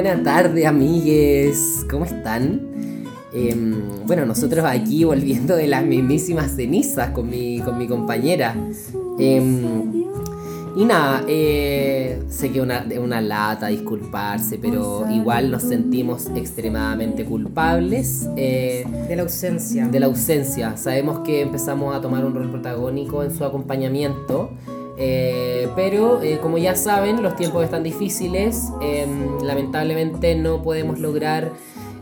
buena tarde, amigues. ¿Cómo están? Em, bueno, nosotros aquí volviendo de las mismísimas cenizas con mi, con mi compañera. Em, y nada, eh, sé que una, es una lata disculparse, pero igual nos sentimos extremadamente culpables. eh, De la ausencia. de la ausencia. Sabemos que empezamos a tomar un rol protagónico en su acompañamiento. Eh, pero eh, como ya saben, los tiempos están difíciles. em, lamentablemente no podemos lograr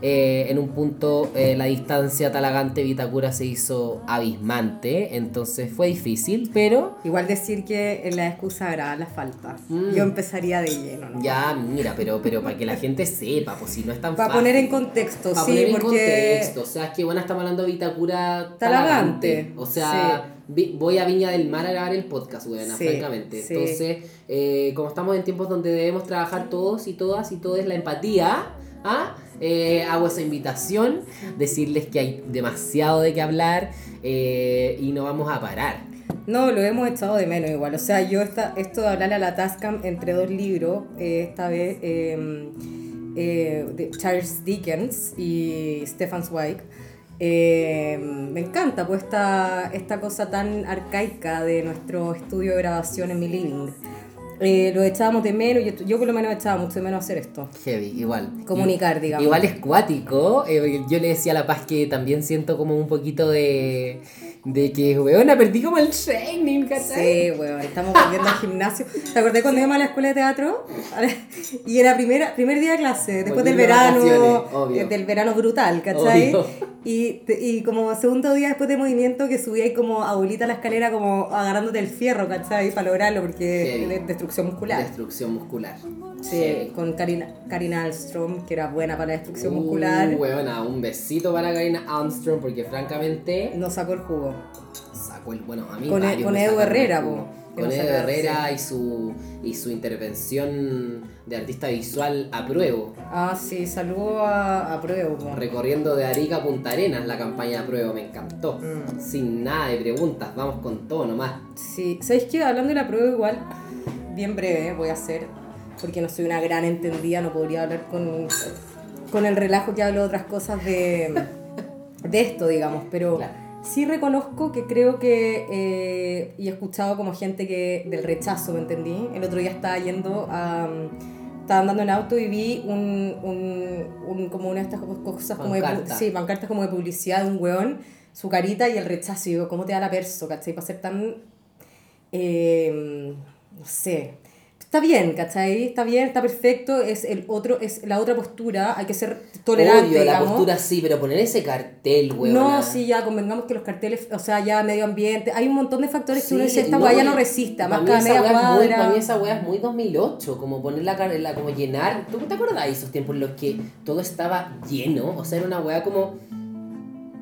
eh, en un punto la distancia Talagante-Vitacura se hizo abismante. Entonces fue difícil, pero Igual decir que en la excusa era la falta. Mm. Yo empezaría de lleno, ¿no? ya, mira, pero, pero para que la gente sepa, pues si no es tan Para fácil. poner en contexto, sí, poner en porque. contexto, o sea, es que bueno, estamos hablando de Vitacura Talagante, Talagante. O sea, voy a Viña del Mar a grabar el podcast, weona, Sí, francamente. sí. Entonces, eh, como estamos en tiempos donde debemos trabajar todos y todas y todo es la empatía, ¿ah? Eh, hago esa invitación, decirles que hay demasiado de qué hablar eh, y no vamos a parar. No, lo hemos echado de menos igual. O sea, yo esta, esto de hablarle a la Tascam entre dos libros, eh, esta vez eh, eh, de Charles Dickens y Stefan Zweig, eh, me encanta pues esta, esta cosa tan arcaica de nuestro estudio de grabación en mi living. Eh, lo echábamos de menos, yo, yo por lo menos echaba mucho de menos hacer esto. Heavy, igual. Comunicar, digamos. Igual es cuático. eh, yo le decía a La Paz que también siento como un poquito de. de que, weona, perdí como el training, ¿cachai? Sí, weón, estamos volviendo al gimnasio. ¿Te acordás cuando íbamos a la escuela de teatro? Y era primera, primer día de clase, después del verano, eh, del verano brutal, ¿cachai? Obvio. Y, y como segundo día después de movimiento que subía ahí como abuelita a la escalera como agarrándote el fierro, ¿cachai? Para lograrlo, porque Heavy. Es destrucción muscular. Destrucción muscular. Sí, con Karina, Karina Alstrom, que era buena para la destrucción Uh, muscular, weona, un besito para Karina Armstrong porque francamente nos sacó el jugo. sacó el. Bueno, a mí Con- varios con me Edu el Herrera, po, Con Edu Herrera y su, y su intervención de artista visual a pruebo. Ah, sí, saludo a, a Pruebo. po. Recorriendo de Arica a Punta Arenas la campaña de prueba, me encantó. Mm. Sin nada de preguntas, vamos con todo nomás. Sí, ¿sabéis qué? Hablando de la prueba igual, bien breve voy a hacer, porque no soy una gran entendida, no podría hablar con, con el relajo que hablo de otras cosas de, de esto, digamos, pero Claro. sí reconozco que creo que, eh, y he escuchado como gente que del rechazo, ¿me entendí? El otro día estaba yendo a... Estaba andando en auto y vi un, un, un- como una de estas cosas como de, sí, pancartas como de publicidad de un weón, su carita y el rechazo. Y digo, ¿cómo te da la perso, cachai? Para ser tan eh, no sé. Está bien, ¿cachai? Está bien, está perfecto. Es el otro, es la otra postura. Hay que ser tolerante, Obvio, la digamos. postura sí, pero poner ese cartel, weón. no, sí, ya convengamos que los carteles, o sea, ya medio ambiente, hay un montón de factores que uno Sí, dice, esta no, weá ya y- no resista, más cada media weá es muy- cuadra. Para mí esa weá es muy 2008, como poner la, la como llenar. ¿Tú te acordás de esos tiempos en los que todo estaba lleno? O sea, era una weá como.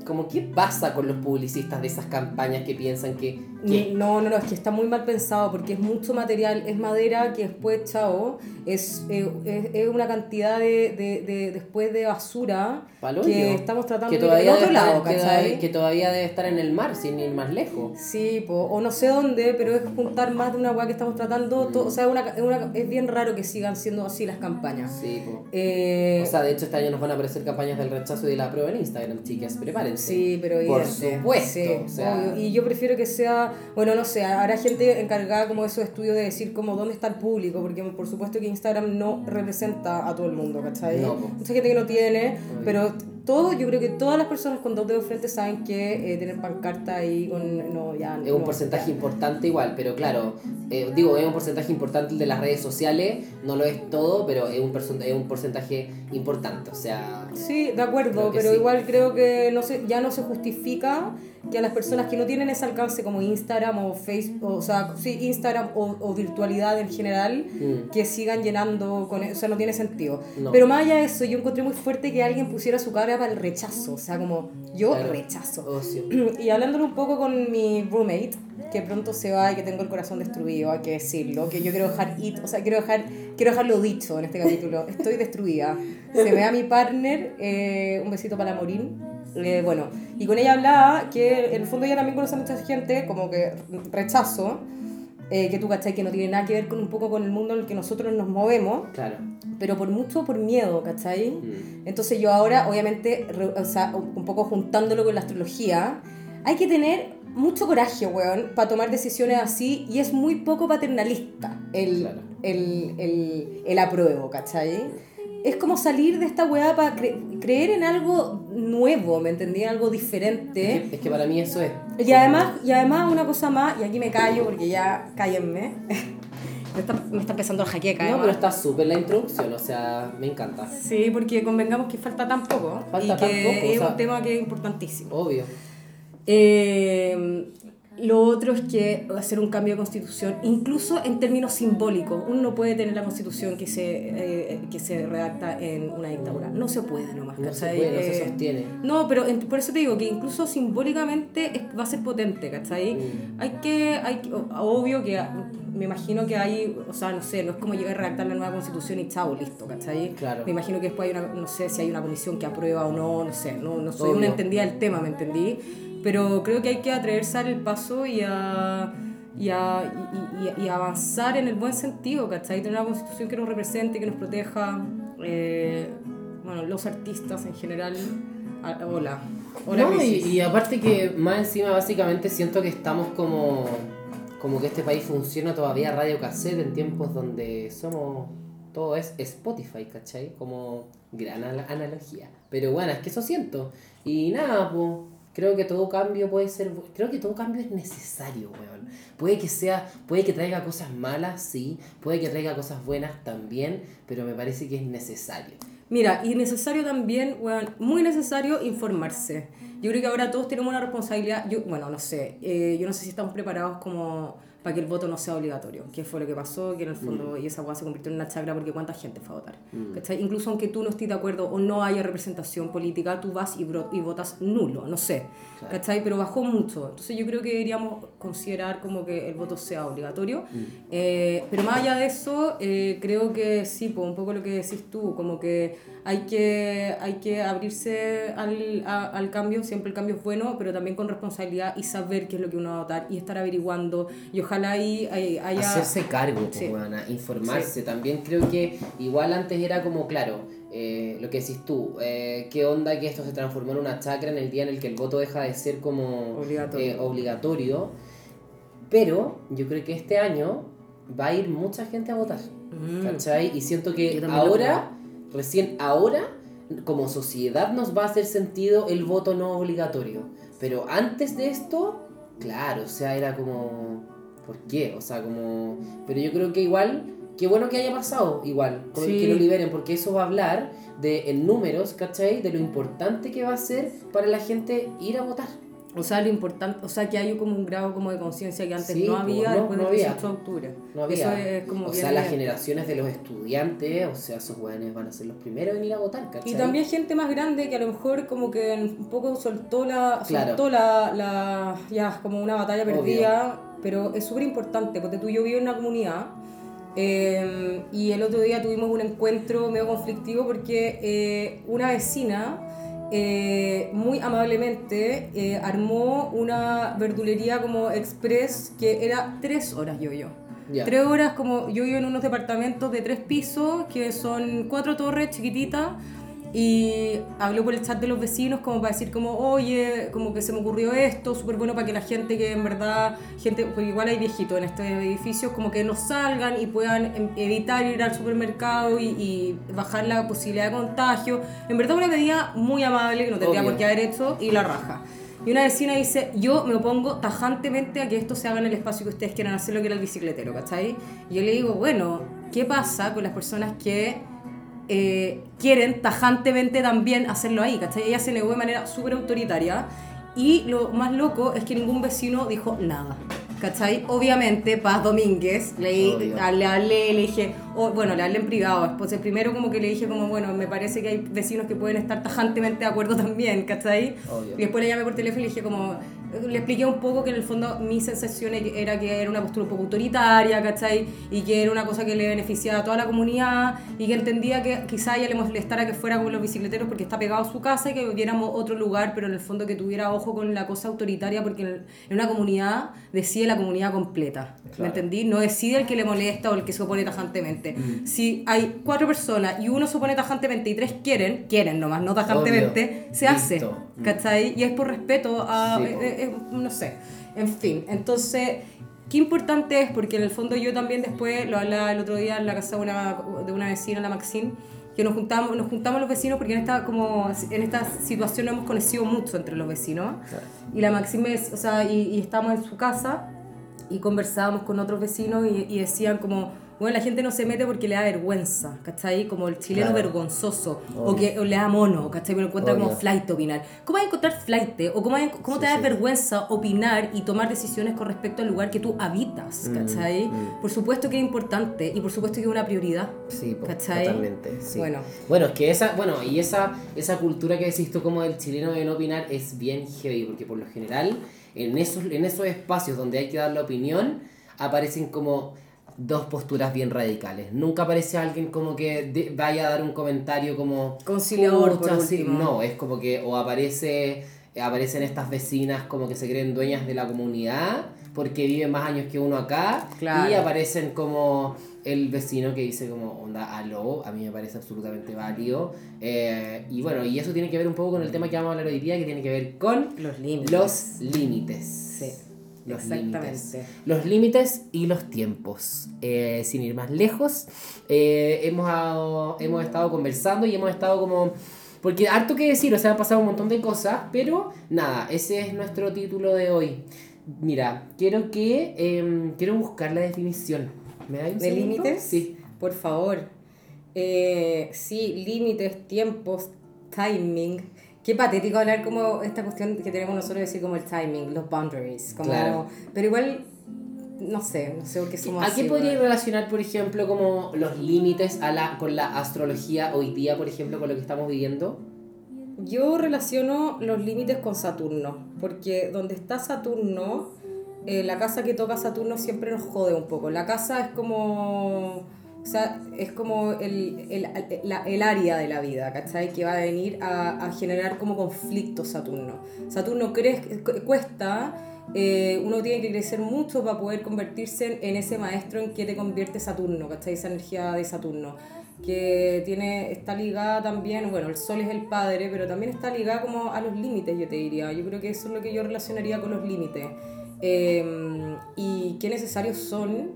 Como, ¿qué pasa con los publicistas de esas campañas que piensan que. No, no, no, es que está muy mal pensado porque es mucho material, es madera que después, chao, es, eh, es, es una cantidad de, de, de- después de basura que estamos tratando que de todavía, al otro estar- lado, que, todavía- que todavía debe estar en el mar, sin ir más lejos. Sí, po, o no sé dónde, pero es juntar más de una weá que estamos tratando. to- o sea, una, es una- es bien raro que sigan siendo así las campañas. Sí, po. Eh, O sea, de hecho, este año nos van a aparecer campañas del rechazo y de la prueba en Instagram, chicas. Prepárense. sí, pero Por supuesto. Sí, o sea. Y yo prefiero que sea, bueno, no sé, habrá gente encargada como de esos estudios de decir como dónde está el público, porque por supuesto que Instagram no representa a todo el mundo, ¿cachai? No, po. Mucha gente que no tiene, pero todo, yo creo que todas las personas con dos dedos frente saben que eh, tener pancarta ahí con, no, ya, Es un no, porcentaje ya. importante igual, pero claro, eh, digo, es un porcentaje importante el de las redes sociales, no lo es todo, pero es un, porcent- es un porcentaje importante, o sea... Sí, de acuerdo, pero sí. igual creo que no se, ya no se justifica que a las personas que no tienen ese alcance como Instagram o Facebook, o sea, sí, Instagram o, o virtualidad en general, Mm. que sigan llenando con eso, o sea, no tiene sentido. No. Pero más allá de eso, yo encontré muy fuerte que alguien pusiera su cara para el rechazo, o sea, como yo Claro. rechazo. Ocio. Y hablándolo un poco con mi roommate, que pronto se va y que tengo el corazón destruido, hay que decirlo, que yo quiero dejar it, o sea, quiero dejar quiero dejarlo dicho en este capítulo, estoy destruida. Se me da mi partner, eh, un besito para la Morín. Eh, bueno, y con ella hablaba que en el fondo ella también conoce a mucha gente, como que rechazo. eh, que tú cachai que no tiene nada que ver con un poco con el mundo en el que nosotros nos movemos, Claro. pero por mucho por miedo, ¿cachai? Mm. Entonces yo ahora, obviamente, re- o sea, un poco juntándolo con la astrología, hay que tener mucho coraje, weón, para tomar decisiones así y es muy poco paternalista el, Claro. el, el, el apruebo, ¿cachai? Es como salir de esta weá para creer en algo nuevo, ¿me entendí? Algo diferente. Es que, es que para mí eso es. Y además, y además una cosa más, y aquí me callo porque ya cállenme. me, está, me está empezando el jaqueca. No, pero está súper la introducción, o sea, me encanta. Sí, porque convengamos que falta tan poco Falta y tan poco, o es sea- un tema que es importantísimo. Obvio. Eh, lo otro es que hacer un cambio de constitución, incluso en términos simbólicos, uno no puede tener la constitución que se, eh, que se redacta en una dictadura. No se puede nomás. No se ¿cachai? puede, no se Eh, sostiene. No, pero en- por eso te digo que incluso simbólicamente es- va a ser potente, ¿cachai? Mm. Hay que, hay obvio que me imagino que hay, o sea, no sé, no es como llegar a redactar la nueva constitución y chao, listo, ¿cachai? Claro. Me imagino que después hay una, no sé si hay una comisión que aprueba o no, no sé, no, no soy Obvio. una entendida del tema, ¿me entendí? Pero creo que hay que atreverse a dar el paso y a, y, a, y, y- y avanzar en el buen sentido, ¿cachai? Tener una constitución que nos represente, que nos proteja, eh, bueno, los artistas en general. Ah, hola. Hola, No, y, aparte que más encima básicamente siento que estamos como como que este país funciona todavía radio cassette en tiempos donde somos todo es Spotify, ¿cachai? Como gran analogía. Pero bueno, es que eso siento. Y nada, pues creo que todo cambio puede ser creo que todo cambio es necesario, weón. Puede que sea, puede que traiga cosas malas, sí, puede que traiga cosas buenas también, pero me parece que es necesario. Mira, y necesario también, weón, muy necesario informarse. Yo creo que ahora todos tenemos una responsabilidad, yo, bueno, no sé, eh, yo no sé si estamos preparados como para que el voto no sea obligatorio, que fue lo que pasó, que en el fondo y esa weá se convirtió en una chacra porque cuánta gente fue a votar. ¿cachai? Incluso aunque tú no estés de acuerdo o no haya representación política, tú vas y, y votas nulo, no sé, Claro. ¿cachai? Pero bajó mucho. Entonces yo creo que deberíamos considerar como que el voto sea obligatorio. Eh, pero más allá de eso, eh, creo que sí, pues, un poco lo que decís tú, como que hay que, hay que abrirse al, a- al cambio, siempre el cambio es bueno, pero también con responsabilidad y saber qué es lo que uno va a votar y estar averiguando y ojalá ahí hay- haya... Hacerse cargo, pues, Sí. weona, informarse. También creo que igual antes era como, claro, eh, lo que decís tú, eh, qué onda que esto se transformó en una chacra en el día en el que el voto deja de ser como Obligatorio. eh, obligatorio. Pero yo creo que este año va a ir mucha gente a votar. Mm. ¿Cachai? Y siento que ahora, recién ahora, como sociedad nos va a hacer sentido el voto no obligatorio. Pero antes de esto, claro, o sea, era como, ¿por qué? O sea, como... Pero yo creo que igual, qué bueno que haya pasado, igual, con Sí. que lo liberen, porque eso va a hablar de, en números, ¿cachai? De lo importante que va a ser para la gente ir a votar. O sea, lo importante, o sea, que hay como un grado como de conciencia que antes Sí, no había no, después no del había. 18 de octubre. No había. Eso es como o sea, las generaciones de los estudiantes, o sea, esos jóvenes van a ser los primeros en ir a votar, ¿cachai? Y también gente más grande que a lo mejor como que un poco soltó la, Claro. soltó la, la ya como una batalla Obvio. perdida, pero es súper importante porque tú y yo vivo en una comunidad eh, y el otro día tuvimos un encuentro medio conflictivo porque eh, una vecina eh, muy amablemente eh, armó una verdulería como express que era tres horas yo yo. Tres horas como yo vivo en unos departamentos de tres pisos que son cuatro torres chiquititas y habló por el chat de los vecinos como para decir como oye como que se me ocurrió esto súper bueno para que la gente que en verdad gente pues igual hay viejitos en estos edificios como que no salgan y puedan em, evitar ir al supermercado y, y bajar la posibilidad de contagio en verdad una medida muy amable que no tendría por qué haber hecho y la raja. Y una vecina dice, yo me opongo tajantemente a que esto se haga en el espacio que ustedes quieran hacer lo que era el bicicletero, ¿cachai? Y yo le digo, bueno, ¿qué pasa con las personas que eh, quieren tajantemente también hacerlo ahí, ¿cachai? Ella se negó de manera súper autoritaria y lo más loco es que ningún vecino dijo nada, ¿cachai? Obviamente, Paz Domínguez, le, hablé, le dije, o bueno, le hablé en privado. El primero como que le dije como, bueno, me parece que hay vecinos que pueden estar tajantemente de acuerdo también, ¿cachai? Obvio. Y después le llamé por teléfono y le dije como, le expliqué un poco que en el fondo mi sensación era que era una postura un poco autoritaria, ¿cachai? Y que era una cosa que le beneficiaba a toda la comunidad y que entendía que quizá ella le molestara que fuera con los bicicleteros porque está pegado a su casa y que viviéramos otro lugar, pero en el fondo que tuviera ojo con la cosa autoritaria porque en, una comunidad decide la comunidad completa, ¿me entendí? No decide el que le molesta o el que se opone tajantemente. Mm. Si hay cuatro personas y uno se opone tajantemente y tres quieren, quieren nomás, no tajantemente, se hace, Listo. Mm. ¿cachai? Y es por respeto a, Sí, eh, eh, eh, no sé, en fin, entonces... Qué importante es, porque en el fondo yo también después, lo hablaba el otro día en la casa de una, de una vecina, la Maxine, que nos juntamos, nos juntamos los vecinos porque en esta, como, en esta situación no hemos conocido mucho entre los vecinos. Claro. Y la Maxime, o sea, y, y estábamos en su casa y conversábamos con otros vecinos y, y decían como, bueno, la gente no se mete porque le da vergüenza, ¿cachai? Como el chileno Claro. vergonzoso, o Obvio. que o le da mono, ¿cachai? Me lo encuentra como Obvio. flight opinar. ¿Cómo vas a encontrar flight? ¿O cómo, cómo Sí, te da sí. vergüenza opinar y tomar decisiones con respecto al lugar que tú habitas, ¿cachai? mm. Por supuesto que es importante y por supuesto que es una prioridad. Sí, ¿Cachai? totalmente. sí. Bueno. Bueno, es que esa, bueno, y esa, esa cultura que decís tú como del chileno de no opinar es bien heavy, porque por lo general, en esos, en esos espacios donde hay que dar la opinión, aparecen como dos posturas bien radicales. Nunca aparece alguien como que de- vaya a dar un comentario como Conciliador. No, es como que o aparece aparecen estas vecinas como que se creen dueñas de la comunidad porque viven más años que uno acá Claro. y aparecen como el vecino que dice como onda aló a mí me parece absolutamente válido Eh, y bueno y eso tiene que ver un poco con el tema que vamos a hablar hoy día que tiene que ver con Los límites. los límites los exactamente. límites los límites y los tiempos Eh, sin ir más lejos eh, hemos, hemos estado conversando y hemos estado como porque harto que decir, o sea, han pasado un montón de cosas, pero nada, ese es nuestro título de hoy. Mira, quiero que em, quiero buscar la definición. ¿Me da un ¿De límites? Sí. Por favor. Eh, sí, límites, tiempos, timing. Qué patético hablar como esta cuestión que tenemos nosotros de decir como el timing, los boundaries. Como, Claro. Pero igual, no sé, no sé por qué somos ¿A así. qué podría relacionar, por ejemplo, como los límites a la, con la astrología hoy día, por ejemplo, con lo que estamos viviendo? Yo relaciono los límites con Saturno, porque donde está Saturno, eh, la casa que toca Saturno siempre nos jode un poco. La casa es como, o sea, es como el, el, la- el área de la vida, ¿cachai? Que va a venir a, a generar como conflictos Saturno. Saturno crece, cu- cuesta, eh, uno tiene que crecer mucho para poder convertirse en, en ese maestro en que te convierte Saturno, ¿cachai? Esa energía de Saturno que tiene, está ligada también, bueno, el sol es el padre, pero también está ligada como a los límites, yo te diría. Yo creo que eso es lo que yo relacionaría con los límites. Eh, y qué necesarios son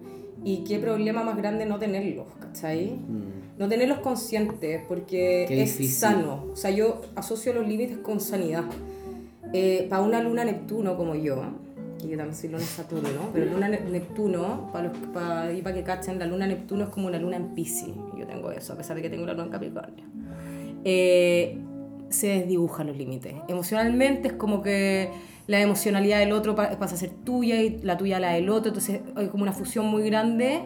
y qué problema más grande no tenerlos, ¿cachai? No tenerlos conscientes, porque Qué es difícil. sano. O sea, yo asocio los límites con sanidad. para una luna Neptuno como yo, que yo también soy luna Saturno, pero luna Ne- Neptuno, para los para, y para que cachen, la luna Neptuno es como una luna en Pisces. Yo tengo eso, a pesar de que tengo la luna en Capricornio. Eh, se desdibujan los límites. Emocionalmente es como que la emocionalidad del otro pa- pasa a ser tuya y la tuya la del otro, entonces hay como una fusión muy grande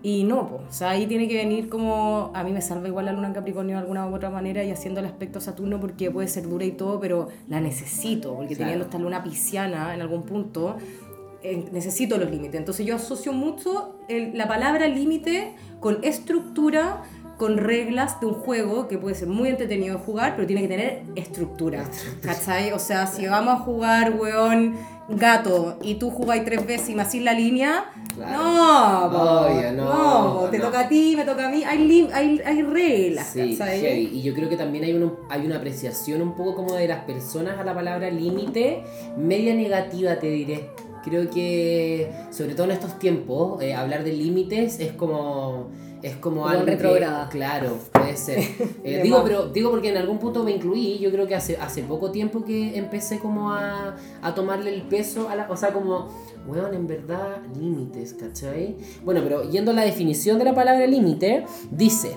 y no, po. o sea, ahí tiene que venir como, a mí me salva igual la luna en Capricornio de alguna u otra manera y haciendo el aspecto Saturno porque puede ser dura y todo, pero la necesito, porque Claro. teniendo esta luna pisciana en algún punto, eh, necesito los límites. Entonces yo asocio mucho el- la palabra límite con estructura, con reglas de un juego que puede ser muy entretenido de jugar, pero tiene que tener estructura. ¿Cachai? O sea, si vamos a jugar, weón, gato, y tú jugáis tres veces y me hacís la línea, Claro. no, po, Obvio, no, po, te no. toca a ti, me toca a mí, hay, hay, hay reglas, Sí, ¿cachai? heavy. Y yo creo que también hay, una hay una apreciación un poco como de las personas a la palabra límite, media negativa te diré. Creo que, sobre todo en estos tiempos, eh, hablar de límites es como... Es como Como algo retrógrada. claro, puede ser. Eh, digo, pero digo porque en algún punto me incluí. Yo creo que hace, hace poco tiempo que empecé como a, a tomarle el peso a la... O sea, como, weón, en verdad, límites, ¿cachai? Bueno, pero yendo a la definición de la palabra límite, dice...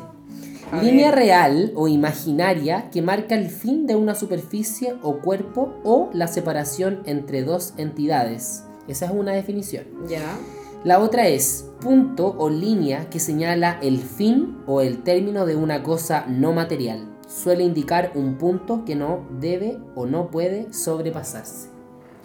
A Línea ver. real o imaginaria que marca el fin de una superficie o cuerpo o la separación entre dos entidades. Esa es una definición. Ya. La otra es punto o línea que señala el fin o el término de una cosa no material. Suele indicar un punto que no debe o no puede sobrepasarse.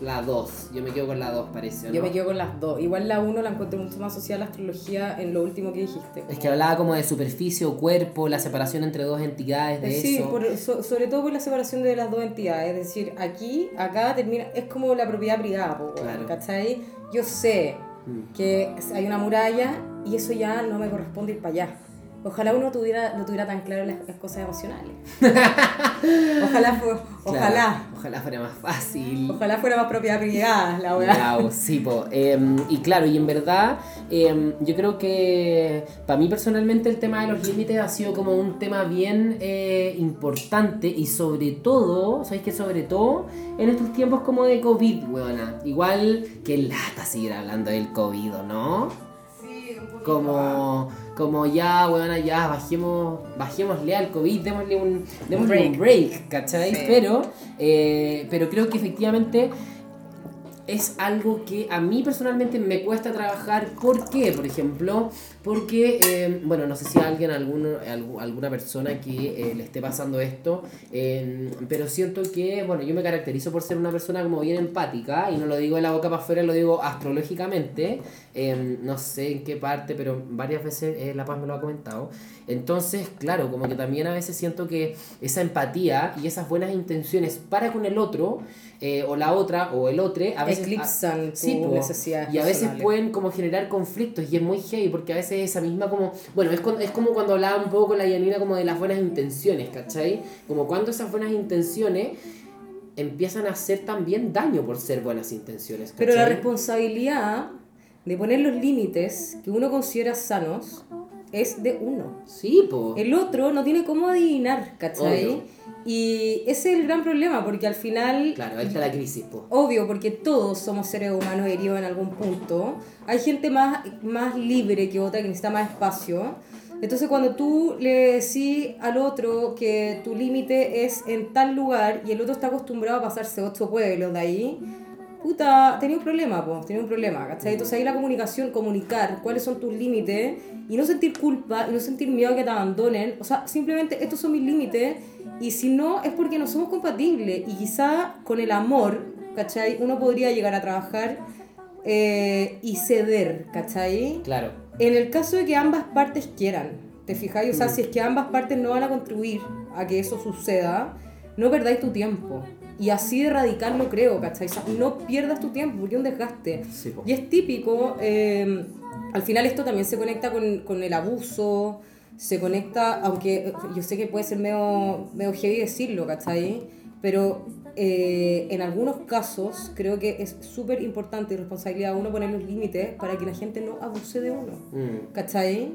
La 2, yo me quedo con la 2, parece. ¿o Yo no? me quedo con las dos. Igual la uno la encuentro mucho más asociada a la astrología en lo último que dijiste. Es que hablaba como de superficie o cuerpo, la separación entre dos entidades, de Eh, Sí, eso. por- so- sobre todo por la separación de las dos entidades. Es decir, aquí, acá termina. Es como la propiedad privada, po, Claro. ¿cachai? Yo sé Que hay una muralla y eso ya no me corresponde ir para allá. Ojalá uno tuviera, lo tuviera tan claro las, las cosas emocionales. ojalá, fu- Claro, ojalá, ojalá fuera más fácil. ojalá fuera más propiedad privada la weá. Wow, sí, po. Em, y claro, y en verdad, em, yo creo que para mí personalmente el tema de los límites ha sido como un tema bien eh, importante y sobre todo, ¿sabéis que sobre todo en estos tiempos como de COVID, weona? Igual que lata seguir hablando del COVID, ¿o ¿no? Sí, un poquito más. Como, como ya, weona, ya bajemos, bajémosle al COVID, démosle un, démosle break. un break, ¿cachai? Sí. Pero, eh, pero creo que efectivamente es algo que a mí personalmente me cuesta trabajar. ¿Por qué? Por ejemplo, porque, eh, bueno, no sé si a alguien, alguno, algu- alguna persona que eh, le esté pasando esto, eh, pero siento que, bueno, yo me caracterizo por ser una persona como bien empática, y no lo digo de la boca para afuera, lo digo astrológicamente, eh, no sé en qué parte, pero varias veces eh, La Paz me lo ha comentado. Entonces, claro, como que también a veces siento que esa empatía y esas buenas intenciones para con el otro, eh, o la otra, o el otro, a veces... Eclipsan tus po. necesidades Y a veces personales. pueden como generar conflictos y es muy heavy porque a veces esa misma como... Bueno, es, con- es como cuando hablaba un poco con la Yanina como de las buenas intenciones, ¿cachai? Como cuando esas buenas intenciones empiezan a hacer también daño por ser buenas intenciones. Pero la responsabilidad de poner los límites que uno considera sanos es de uno. Sí, po. El otro no tiene cómo adivinar, ¿cachai? Obvio. Y ese es el gran problema, porque al final, Claro, ahí está la crisis, po. obvio, porque todos somos seres humanos heridos en algún punto, hay gente más, más libre que otra que necesita más espacio. Entonces cuando tú le decís al otro que tu límite es en tal lugar y el otro está acostumbrado a pasarse ocho pueblos de ahí, puta, tenía un problema, pues, tenía un problema, ¿cachai? Entonces ahí la comunicación, comunicar cuáles son tus límites y no sentir culpa y no sentir miedo a que te abandonen, o sea, simplemente estos son mis límites y si no es porque no somos compatibles y quizá con el amor, ¿cachai? Uno podría llegar a trabajar eh, y ceder, ¿cachai? Claro. En el caso de que ambas partes quieran, ¿te fijáis? O sea, si es que ambas partes no van a contribuir a que eso suceda, no perdáis tu tiempo. Y así de radical lo creo, ¿cachai? O sea, no pierdas tu tiempo porque es un desgaste. Sí. Y es típico, eh, al final esto también se conecta con, con el abuso, se conecta, aunque yo sé que puede ser medio, medio heavy decirlo, ¿cachai? Pero eh, en algunos casos creo que es súper importante y responsabilidad de uno poner los límites para que la gente no abuse de uno, Mm. ¿cachai?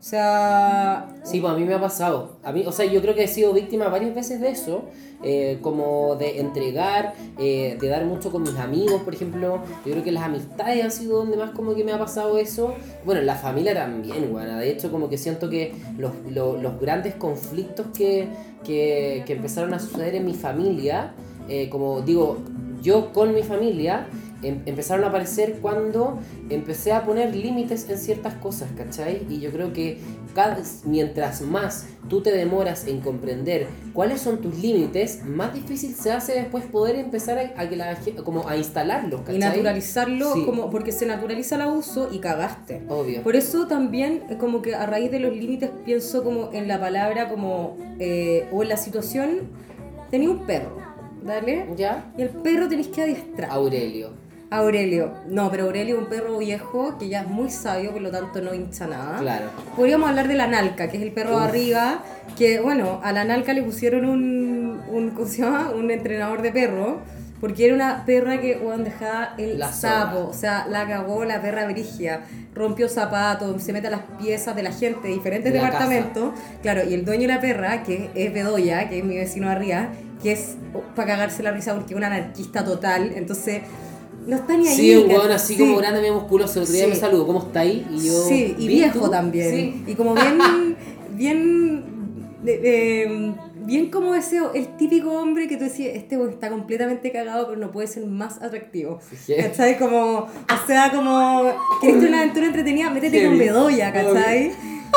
O sea, Sí, pues a mí me ha pasado. A mí, o sea, yo creo que he sido víctima varias veces de eso, eh, como de entregar, eh, de dar mucho con mis amigos, por ejemplo. Yo creo que las amistades han sido donde más como que me ha pasado eso. Bueno, en la familia también, bueno. De hecho, como que siento que los, lo- los grandes conflictos que, que, que empezaron a suceder en mi familia, eh, como digo, yo con mi familia, em- empezaron a aparecer cuando empecé a poner límites en ciertas cosas, ¿cachai? Y yo creo que cada, mientras más tú te demoras en comprender cuáles son tus límites, más difícil se hace después poder empezar a, a que la, como a instalarlos, ¿cachai? y naturalizarlo Sí. como porque se naturaliza el abuso y cagaste. Obvio. Por eso también eh, como que a raíz de los límites pienso como en la palabra como eh, o en la situación tenía un perro, ¿dale? ¿Ya? Y el perro tenéis que adiestrar. Aurelio. Aurelio. No, pero Aurelio es un perro viejo que ya es muy sabio, por lo tanto no hincha nada. Claro. Podríamos hablar de la Nalca, que es el perro de arriba, que bueno, a la Nalca le pusieron un, un, ¿cómo se llama? un entrenador de perro, porque era una perra que, bueno, dejaba el La sapo, o sea, la cagó la perra brigia, rompió zapatos, se mete a las piezas de la gente de diferentes De departamentos, claro, y el dueño de la perra, que es Bedoya, que es mi vecino de arriba, que es para cagarse la risa porque es un anarquista total, entonces no está ni ahí. Sí, un weón así Sí. como grande, medio musculoso. El otro día Sí. me saludó, ¿cómo está ahí? Y yo, Sí, y ¿bien viejo tú? también. Y como bien, bien, bien como ese, el típico hombre que tú decías, este weón está completamente cagado, pero no puede ser más atractivo. ¿Cachai? Como, o sea, como, ¿querés una aventura entretenida? Métete con. Bedoya, ¿cachai?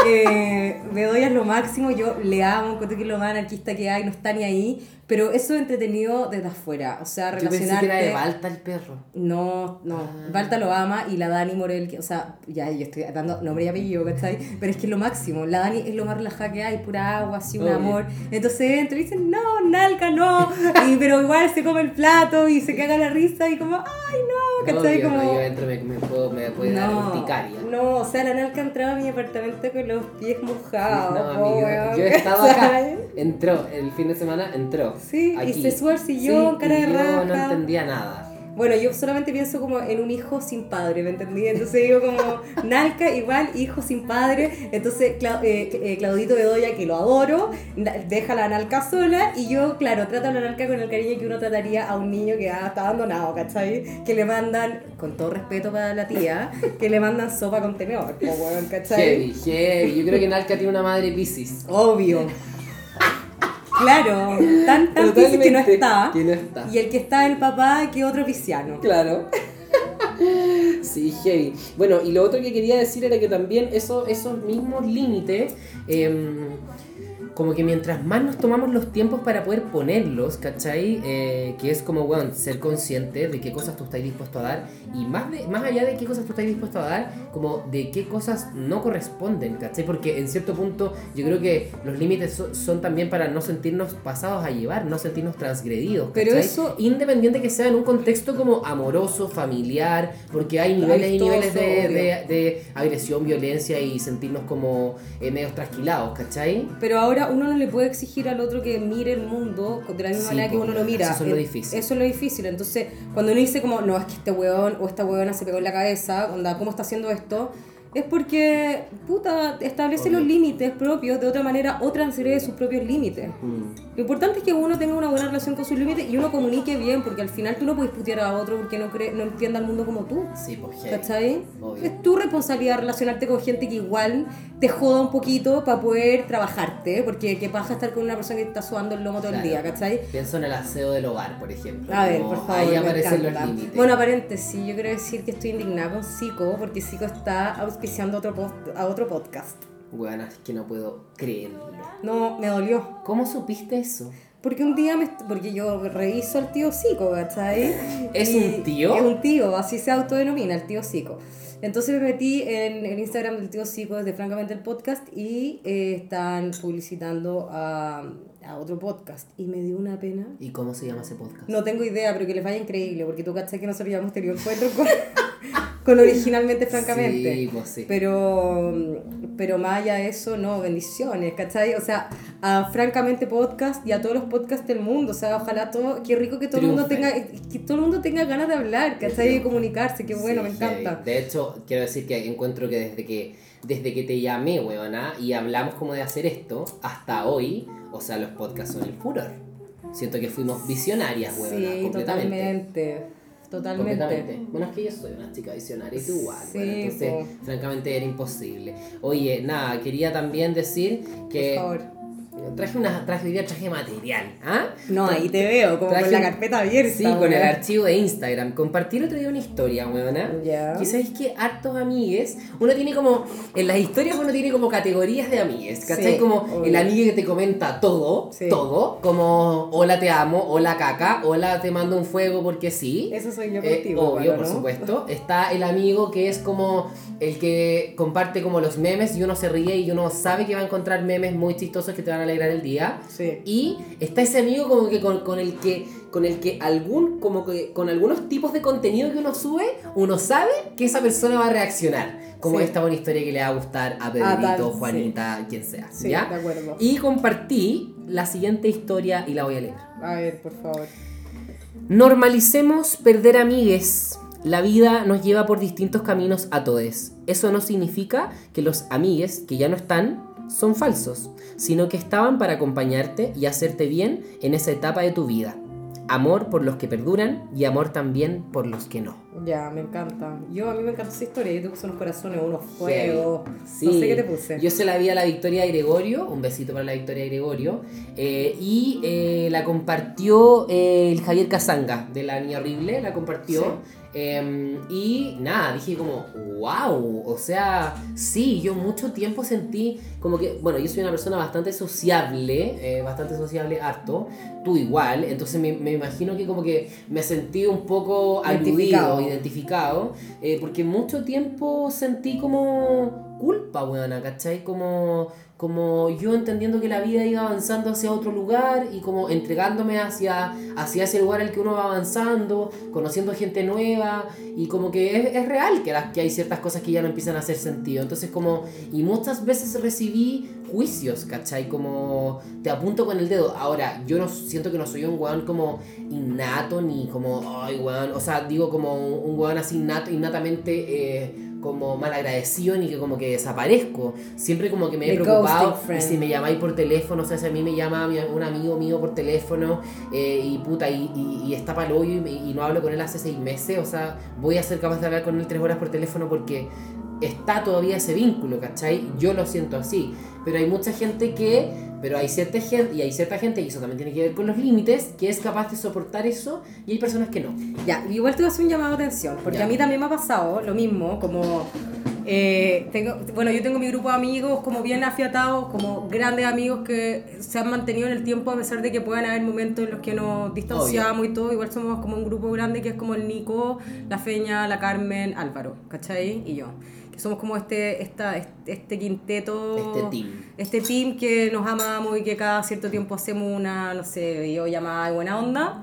Eh, Bedoya es lo máximo, yo le amo, encuentro que es lo más anarquista que hay, no está ni ahí, pero eso es entretenido desde afuera, o sea, Yo pensé que relacionarte... era de Balta el perro. No, no. Ah. Balta lo ama y la Dani Morel, que, o sea, ya yo estoy dando nombre y apellido, ¿cachai? Pero es que es lo máximo. La Dani es lo más relajada que hay, pura agua, así, un Obvio. amor. Entonces entra y dicen, no, Nalca, no. Y, pero igual se come el plato y se caga la risa y como, ay, no, ¿cachai? Obvio, como... no, yo entro, me, me puedo, me puede dar urticaria. no, o sea, la Nalca entraba a mi apartamento con los pies mojados. No, amigo, weón, yo he estado acá. Entró, el fin de semana entró. Sí, y aquí. se sube al sillón, Sí, cara y de yo no raja. entendía nada. Bueno, yo solamente pienso como en un hijo sin padre, ¿me entendí? Entonces digo como Nalca igual hijo sin padre. Entonces Cla- eh, eh, Claudito Bedoya, que lo adoro, deja a la Nalca sola y yo, claro, trato a la Nalca con el cariño que uno trataría a un niño que ah, está abandonado, ¿cachai? Que le mandan, con todo respeto para la tía, que le mandan sopa con tenedor, ¿cachai? Heavy, heavy. Yo creo que Nalca tiene una madre Pisces. Obvio. Claro, tan tan que no está. que no está. Y el que está el papá, que otro pisciano. Claro. Sí, heavy. Bueno, y lo otro que quería decir era que también eso, esos mismos límites, em, como que mientras más nos tomamos los tiempos para poder ponerlos, ¿cachai? Eh, que es como, bueno, ser consciente de qué cosas tú estás dispuesto a dar y más, de, más allá de qué cosas tú estás dispuesto a dar, como de qué cosas no corresponden, ¿cachai? Porque en cierto punto yo creo que los límites so- son también para no sentirnos pasados a llevar, no sentirnos transgredidos, Pero ¿cachai? eso- independiente que sea en un contexto como amoroso, familiar, porque hay niveles y niveles de, de- de agresión, violencia y sentirnos como eh, medios trasquilados, ¿cachai? Pero ahora uno no le puede exigir al otro que mire el mundo de la misma Sí, manera que uno lo mira. eso es lo Eh, difícil. Eso es lo difícil. Entonces, cuando uno dice como, no, es que este weón o esta weona se pegó en la cabeza, onda, ¿cómo está haciendo esto? Es porque, puta, establece los límites propios de otra manera o transgrede sus propios límites. Lo importante es que uno tenga una buena relación con sus límites y uno comunique bien, porque al final tú no puedes putear a otro porque no, cree, no entienda el mundo como tú. Sí, pues. ¿Cachai? Obvio. Es tu responsabilidad relacionarte con gente que igual te joda un poquito para poder trabajarte, porque qué pasa estar con una persona que te está sudando el lomo todo el Claro. día, ¿cachai? Pienso en el aseo del hogar, por ejemplo. A ver, por favor. Ahí aparecen los límites. Bueno, paréntesis, yo quiero decir que estoy indignada con Zico, porque Zico está auspiciando otro a otro podcast. Bueno, es que no puedo creerlo. No, me dolió. ¿Cómo supiste eso? Porque un día me. Porque yo reviso al tío Zico, ¿cachai? ¿Es Y- un tío? Es un tío, así se autodenomina, el tío Zico. Entonces me metí en el Instagram del tío Zico desde Francamente el Podcast y eh, están publicitando a, a otro podcast. Y me dio una pena. ¿Y cómo se llama ese podcast? No tengo idea, pero que les vaya increíble, porque tú cachai que nosotros ya hemos tenido encuentros con, con originalmente Francamente. Sí, pues sí. Pero, pero más allá de eso, no, bendiciones, ¿cachai? O sea, a Francamente Podcast y a todos los podcasts del mundo, o sea, ojalá todo, qué rico que todo el mundo tenga, Triunfen. que todo el mundo tenga ganas de hablar, ¿cachai? De comunicarse, qué bueno, Sí, me encanta. De hecho, quiero decir que encuentro que desde que desde que te llamé, huevona, y hablamos como de hacer esto, hasta hoy, o sea, los podcasts son el furor. Siento que fuimos visionarias, huevona, Sí, completamente. totalmente. Totalmente. Completamente. Bueno, es que yo soy una chica visionaria y tú igual. Sí, bueno, entonces, francamente, era imposible. Oye, nada, quería también decir que Por favor. Traje una traje hoy día traje material, ¿ah? No, ahí te veo, como Traje con la carpeta abierta. Sí, con el archivo de Instagram. Compartí el otro día una historia, weona. Ya. Que sabéis que hartos amigues, uno tiene como, en las historias uno tiene como categorías de amigues, ¿cachai? Sí, como obvio. el amigue que te comenta todo, Sí. todo, como hola te amo, hola caca, hola te mando un fuego porque sí. Eso soy yo Eh, contigo. obvio, bueno, por ¿no? supuesto. Está el amigo que es como el que comparte como los memes y uno se ríe y uno sabe que va a encontrar memes muy chistosos que te van a alegrar el día. Sí. Y está ese amigo como que con, con el que con el que algún como que con algunos tipos de contenido que uno sube, uno sabe que esa persona va a reaccionar. Como Sí. esta buena historia que le va a gustar a tal, Pedrito, sí. Juanita, quien sea. Sí, ¿ya? de acuerdo. Y compartí la siguiente historia y la voy a leer. A ver, por favor. Normalicemos perder amigues. La vida nos lleva por distintos caminos a todos. Eso no significa que los amigues que ya no están son falsos, sino que estaban para acompañarte y hacerte bien en esa etapa de tu vida. Amor por los que perduran y amor también por los que no. Ya, me encanta. Yo, a mí me encanta esa historia. Yo te puse unos corazones, unos fuegos. Sí. No sé qué te puse. Yo se la vi a la Victoria Gregorio, un besito para la Victoria Gregorio, eh, y eh, la compartió eh, el Javier Casanga de La Niña Horrible, la compartió. Sí. Eh, y nada, dije como, wow, o sea, sí, yo mucho tiempo sentí como que, bueno, yo soy una persona bastante sociable, eh, bastante sociable, harto, tú igual, entonces me, me imagino que como que me sentí un poco Identificado. aludido, identificado, eh, porque mucho tiempo sentí como culpa, weona, ¿cachai? Como, como yo entendiendo que la vida iba avanzando hacia otro lugar y como entregándome hacia, hacia ese lugar al que uno va avanzando, conociendo gente nueva y como que es, real que, las, que hay ciertas cosas que ya no empiezan a hacer sentido. Entonces como, y muchas veces recibí juicios, ¿cachai? Como te apunto con el dedo. Ahora, yo no siento que no soy un weón como innato ni como, ay, weón, o sea, digo como un weón así innato, innatamente... Eh, como mal agradecido ni que como que desaparezco. Siempre como que me he The preocupado. Y si me llamáis por teléfono, o sea, si a mí me llama un amigo mío por teléfono eh, y puta, y, y, y está para hoyo y, y no hablo con él hace seis meses, o sea, voy a ser capaz de hablar con él tres horas por teléfono porque está todavía ese vínculo, ¿cachai? Yo lo siento así. Pero hay mucha gente que, pero hay cierta gente, y hay cierta gente, y eso también tiene que ver con los límites, que es capaz de soportar eso, y hay personas que no. Ya, igual te voy a hacer un llamado de atención, porque Ya. a mí también me ha pasado lo mismo, como... eh, tengo, bueno, yo tengo mi grupo de amigos como bien afiatados, como grandes amigos que se han mantenido en el tiempo a pesar de que puedan haber momentos en los que nos distanciamos y todo. Igual somos como un grupo grande que es como el Nico, la Feña, la Carmen, Álvaro, ¿cachai? Y yo. Que somos como este, esta, este quinteto Este team. este team que nos amamos y que cada cierto tiempo hacemos una, no sé, videollamada de buena onda.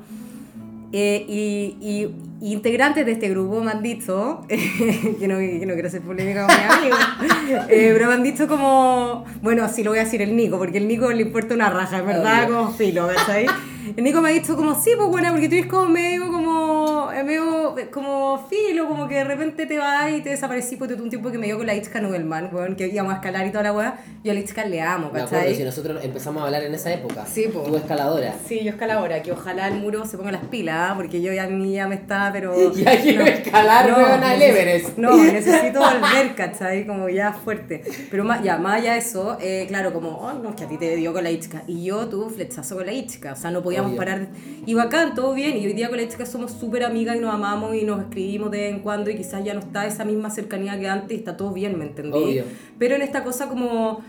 Eh, y, y- y integrantes de este grupo me han dicho, que, no, que no quiero hacer polémica con mis amigos, eh, pero me han dicho como, bueno, así lo voy a decir el Nico, porque el Nico le importa una raja, verdad, Obvio. como filo, ¿cachai? El Nico me ha dicho como, sí, pues bueno, porque tú eres como medio, como, eh, medio, eh, como filo, como que de repente te vas y te desaparecí, porque tú un tiempo que me dio con la Itzka Nubelman, weón, que íbamos a escalar y toda la weá, yo a la Itzka le amo, Me acuerdo, ¿cachai? si nosotros empezamos a hablar en esa época. Sí, po. Tú escaladora. Sí, yo escaladora, que ojalá el muro se ponga las pilas, ¿ah? porque yo ya a mí ya me está, pero... Ya quiero escalar, weón, al Everest. No, necesito volver, ¿cachai? Como ya fuerte. Pero más, ya, más allá de eso, eh, claro, como, oh, no, es que a ti te dio con la Ichka. Y yo tuve un flechazo con la Ichka, o sea, no podíamos Obvio. parar. Y bacán, todo bien. Y hoy día con la Ichka somos súper amigas y nos amamos y nos escribimos de vez en cuando y quizás ya no está esa misma cercanía que antes y está todo bien, ¿me entendí? Obvio. Pero en esta cosa como...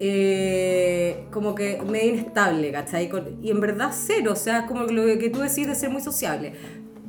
eh, como que medio inestable, ¿cachai? Y en verdad cero, o sea, es como lo que tú decís de ser muy sociable.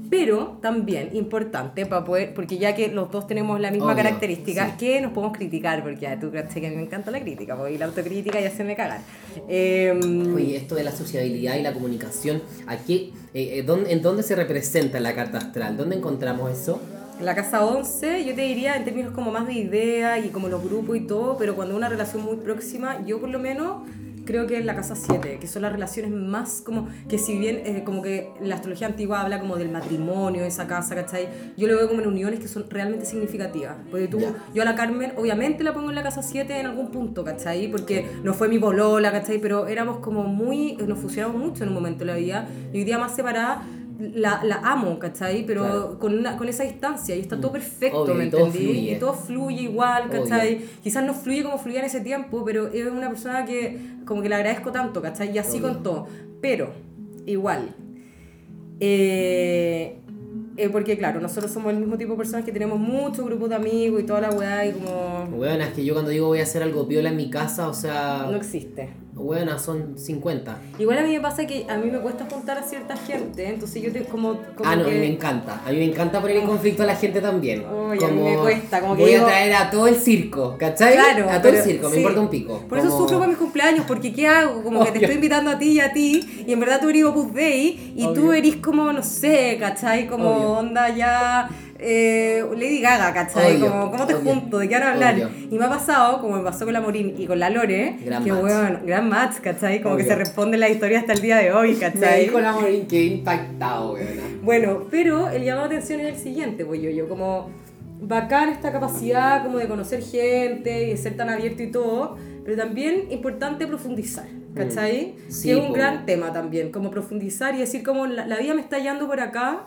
Pero también importante para poder, porque ya que los dos tenemos la misma Obvio, característica, sí. que nos podemos criticar, porque ya tú crees que a mí me encanta la crítica, porque la autocrítica ya se me cagan. Eh, Oye, esto de la sociabilidad y la comunicación, ¿a qué, eh, eh, dónde- ¿en dónde se representa en la carta astral? ¿Dónde encontramos eso? En la casa 11, yo te diría en términos como más de idea y como los grupos y todo, pero cuando una relación muy próxima, yo por lo menos creo que es la casa 7, que son las relaciones más como, que si bien eh, como que la astrología antigua habla como del matrimonio, esa casa, ¿cachai? Yo lo veo como en uniones que son realmente significativas. Porque tú, Ya. yo a la Carmen obviamente la pongo en la casa 7 en algún punto, ¿cachai? Porque no fue mi polola, ¿cachai? Pero éramos como muy, nos fusionamos mucho en un momento de la vida y hoy día más separada la, la amo, ¿cachai? Pero Claro. con, una, con esa distancia y está todo perfecto, Obvio, ¿me entendí? fluye. Y todo fluye igual, Obvio. ¿cachai? Quizás no fluye como fluía en ese tiempo, pero es una persona que como que le agradezco tanto, ¿cachai? Y así Obvio. con todo. Pero, igual. Eh, eh, porque claro, nosotros somos el mismo tipo de personas que tenemos muchos grupos de amigos y toda la weá y como... Weona, es que yo cuando digo voy a hacer algo piola en mi casa, o sea, No existe. Weona, son 50. Igual a mí me pasa que a mí me cuesta juntar a cierta gente, entonces yo te como... como Ah, no, a que- mí me encanta. A mí me encanta poner en conflicto a la gente también. Uy, a mí me cuesta, como que voy digo- a traer a todo el circo, ¿cachai? Claro, a todo el circo, me importa un pico. Por eso Como- sufro para mis cumpleaños, porque ¿qué hago? Como que te estoy invitando a ti y a ti, y en verdad tú eres Opus Dei, y tú eres como, no sé, ¿cachai? Como Obvio. onda ya eh, Lady Gaga, ¿cachai? Obvio, Como, ¿cómo te obvio. junto? ¿De qué van a hablar? Obvio. Y me ha pasado, como me pasó con la Morín y con la Lore, Gran que match. bueno, gran match, ¿cachai? Como que se responde la historia hasta el día de hoy, Me ¿cachai? dijo la Morín que impactado, weona. Bueno, pero el llamado de atención es el siguiente, pues yo, yo como bacán esta capacidad como de conocer gente y de ser tan abierto y todo, pero también importante profundizar, ¿cachai? Mm. Sí, que es un po. gran tema también, como profundizar y decir como la, la vida me está yendo por acá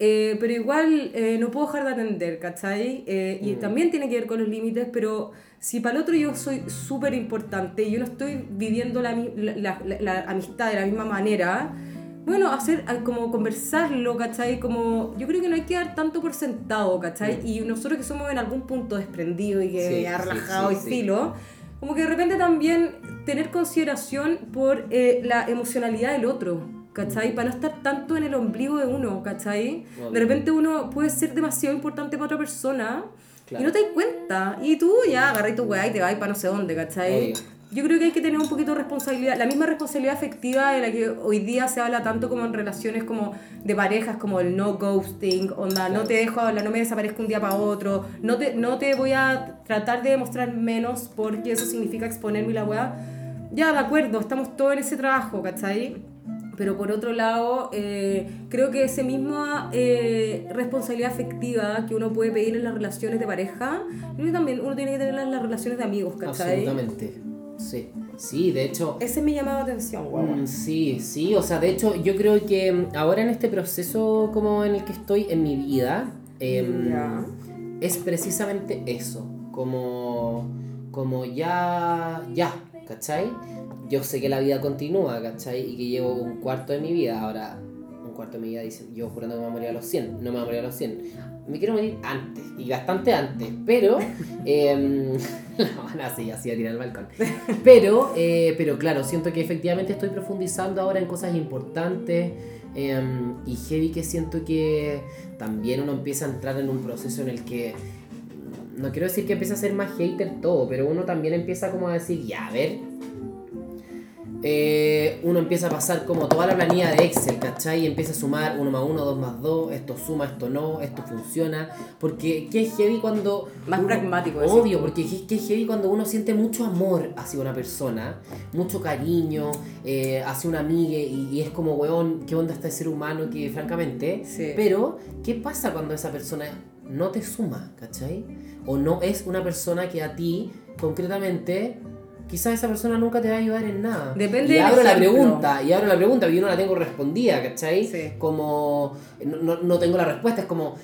eh, pero igual eh, no puedo dejar de atender, ¿cachai? Eh, y Mm. también tiene que ver con los límites, pero si para el otro yo soy súper importante y yo no estoy viviendo la, la, la- la amistad de la misma manera, bueno, hacer a- como conversarlo, ¿cachai? Como yo creo que no hay que dar tanto por sentado, ¿cachai? Y nosotros que somos en algún punto desprendidos y que Mm. Sí, ya relajado sí, y sí. filo, como que de repente también tener consideración por eh, la emocionalidad del otro. ¿Cachai? Para no estar tanto en el ombligo de uno, ¿cachai? De repente uno puede ser demasiado importante para otra persona Claro. y no te das cuenta. Y tú ya agarras tu weá y te vas para no sé dónde, ¿cachai? Yo creo que hay que tener un poquito de responsabilidad, la misma responsabilidad afectiva de la que hoy día se habla tanto como en relaciones como de parejas, como el no ghosting, onda, no Claro. te dejo hablar, no me desaparezco un día para otro, no te, no te voy a tratar de demostrar menos porque eso significa exponerme la weá. Ya, de acuerdo, estamos todos en ese trabajo, ¿cachai? Pero por otro lado, eh, creo que esa misma eh, responsabilidad afectiva que uno puede pedir en las relaciones de pareja, creo que también uno tiene que tenerla en las relaciones de amigos, ¿cachai? Absolutamente. Sí. Sí, de hecho. Ese me llamaba la atención, guau. Mm, Sí, sí, o sea, de hecho yo creo que mm, ahora en este proceso como en el que estoy en mi vida, em, es precisamente eso, como, como ya, ya, ¿cachai? Yo sé que la vida continúa, ¿cachai? Y que llevo un cuarto de mi vida, ahora un cuarto de mi vida dicen, yo jurando que me voy a morir a los 100, no me voy a morir a los 100. Me quiero morir antes, y bastante antes, pero... em, la van así, así a tirar al balcón. Pero, eh, pero claro, siento que efectivamente estoy profundizando ahora en cosas importantes. em, y heavy que siento que también uno empieza a entrar en un proceso en el que no quiero decir que empiece a ser más hater todo, pero uno también empieza como a decir, ya, a ver. eh, uno empieza a pasar como toda la planilla de Excel, ¿cachai? Y empieza a sumar 1 más 1, 2 más 2, esto suma, esto no, esto funciona. Porque qué es heavy cuando... Más uno- pragmático, decís Obvio, porque qué qué es heavy cuando uno siente mucho amor hacia una persona, mucho cariño eh, hacia una amiga y, y es como, weón, ¿qué onda este ser humano que francamente... Sí. Pero, ¿qué pasa cuando esa persona no te suma, ¿cachai? O no es una persona que a ti, concretamente, quizás esa persona nunca te va a ayudar en nada. Depende y abro la pregunta, y abro la pregunta, porque yo no la tengo respondida, ¿cachai? Sí. Como, no, no- tengo la respuesta, es como,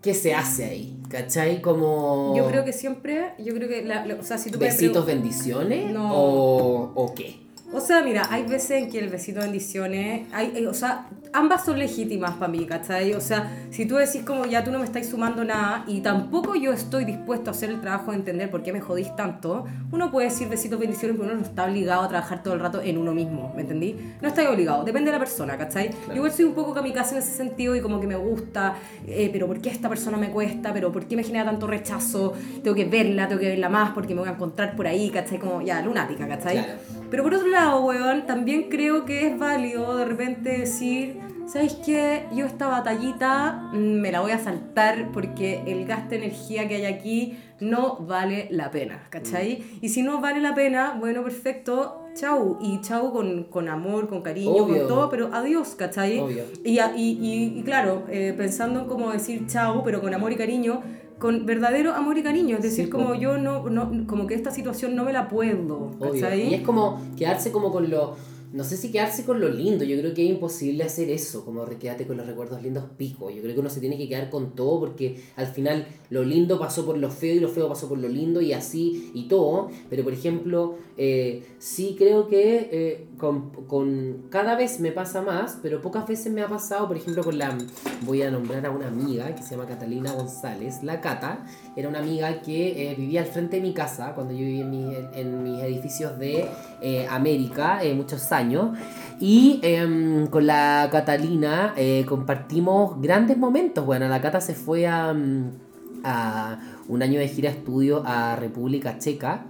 ¿qué se hace ahí? ¿Cachai? Como... Yo creo que siempre, yo creo que, la, la- o sea, si tú me ¿Besitos, bendiciones? No. O, ¿O qué? O sea, mira, hay veces en que el besito de bendiciones, hay, eh, o sea, ambas son legítimas para mí, ¿cachai? O sea, si tú decís como ya tú no me estás sumando nada y tampoco yo estoy dispuesto a hacer el trabajo de entender por qué me jodís tanto, uno puede decir besitos, bendiciones, pero uno no está obligado a trabajar todo el rato en uno mismo, ¿me entendí? No está obligado, depende de la persona, ¿cachai? Yo igual soy un poco kamikaze en ese sentido y como que me gusta, eh, pero ¿por qué esta persona me cuesta? ¿Pero por qué me genera tanto rechazo? Tengo que verla, tengo que verla más porque me voy a encontrar por ahí, ¿cachai? Como ya, lunática, ¿cachai? Claro. Pero por otro lado, weón, también creo que es válido de repente decir, ¿sabes qué? Yo esta batallita mm, me la voy a saltar porque el gasto de energía que hay aquí no vale la pena, ¿cachai? Y si no vale la pena, bueno, perfecto, chau. Y chau con, con amor, con cariño, Obvio. con todo, pero adiós, ¿cachai? Obvio. Y, a- y, y- y claro, eh, pensando en cómo decir chau, pero con amor y cariño, con verdadero amor y cariño, es decir, Sí, como yo no, no, como que esta situación no me la puedo, Obvio. Y es como quedarse como con lo... No sé si quedarse con lo lindo, yo creo que es imposible hacer eso, como quedarte con los recuerdos lindos pico. Yo creo que uno se tiene que quedar con todo porque al final lo lindo pasó por lo feo y lo feo pasó por lo lindo y así y todo. Pero por ejemplo, eh, sí creo que eh, con, cada vez me pasa más, pero pocas veces me ha pasado, por ejemplo, con la... Voy a nombrar a una amiga que se llama Catalina González, la Cata. Era una amiga que eh, vivía al frente de mi casa cuando yo vivía en, mi- mis edificios de eh, América, eh, muchos años. Y em, con la Catalina compartimos grandes momentos. Bueno, la Cata se fue a, mm, a un año de gira estudio a República Checa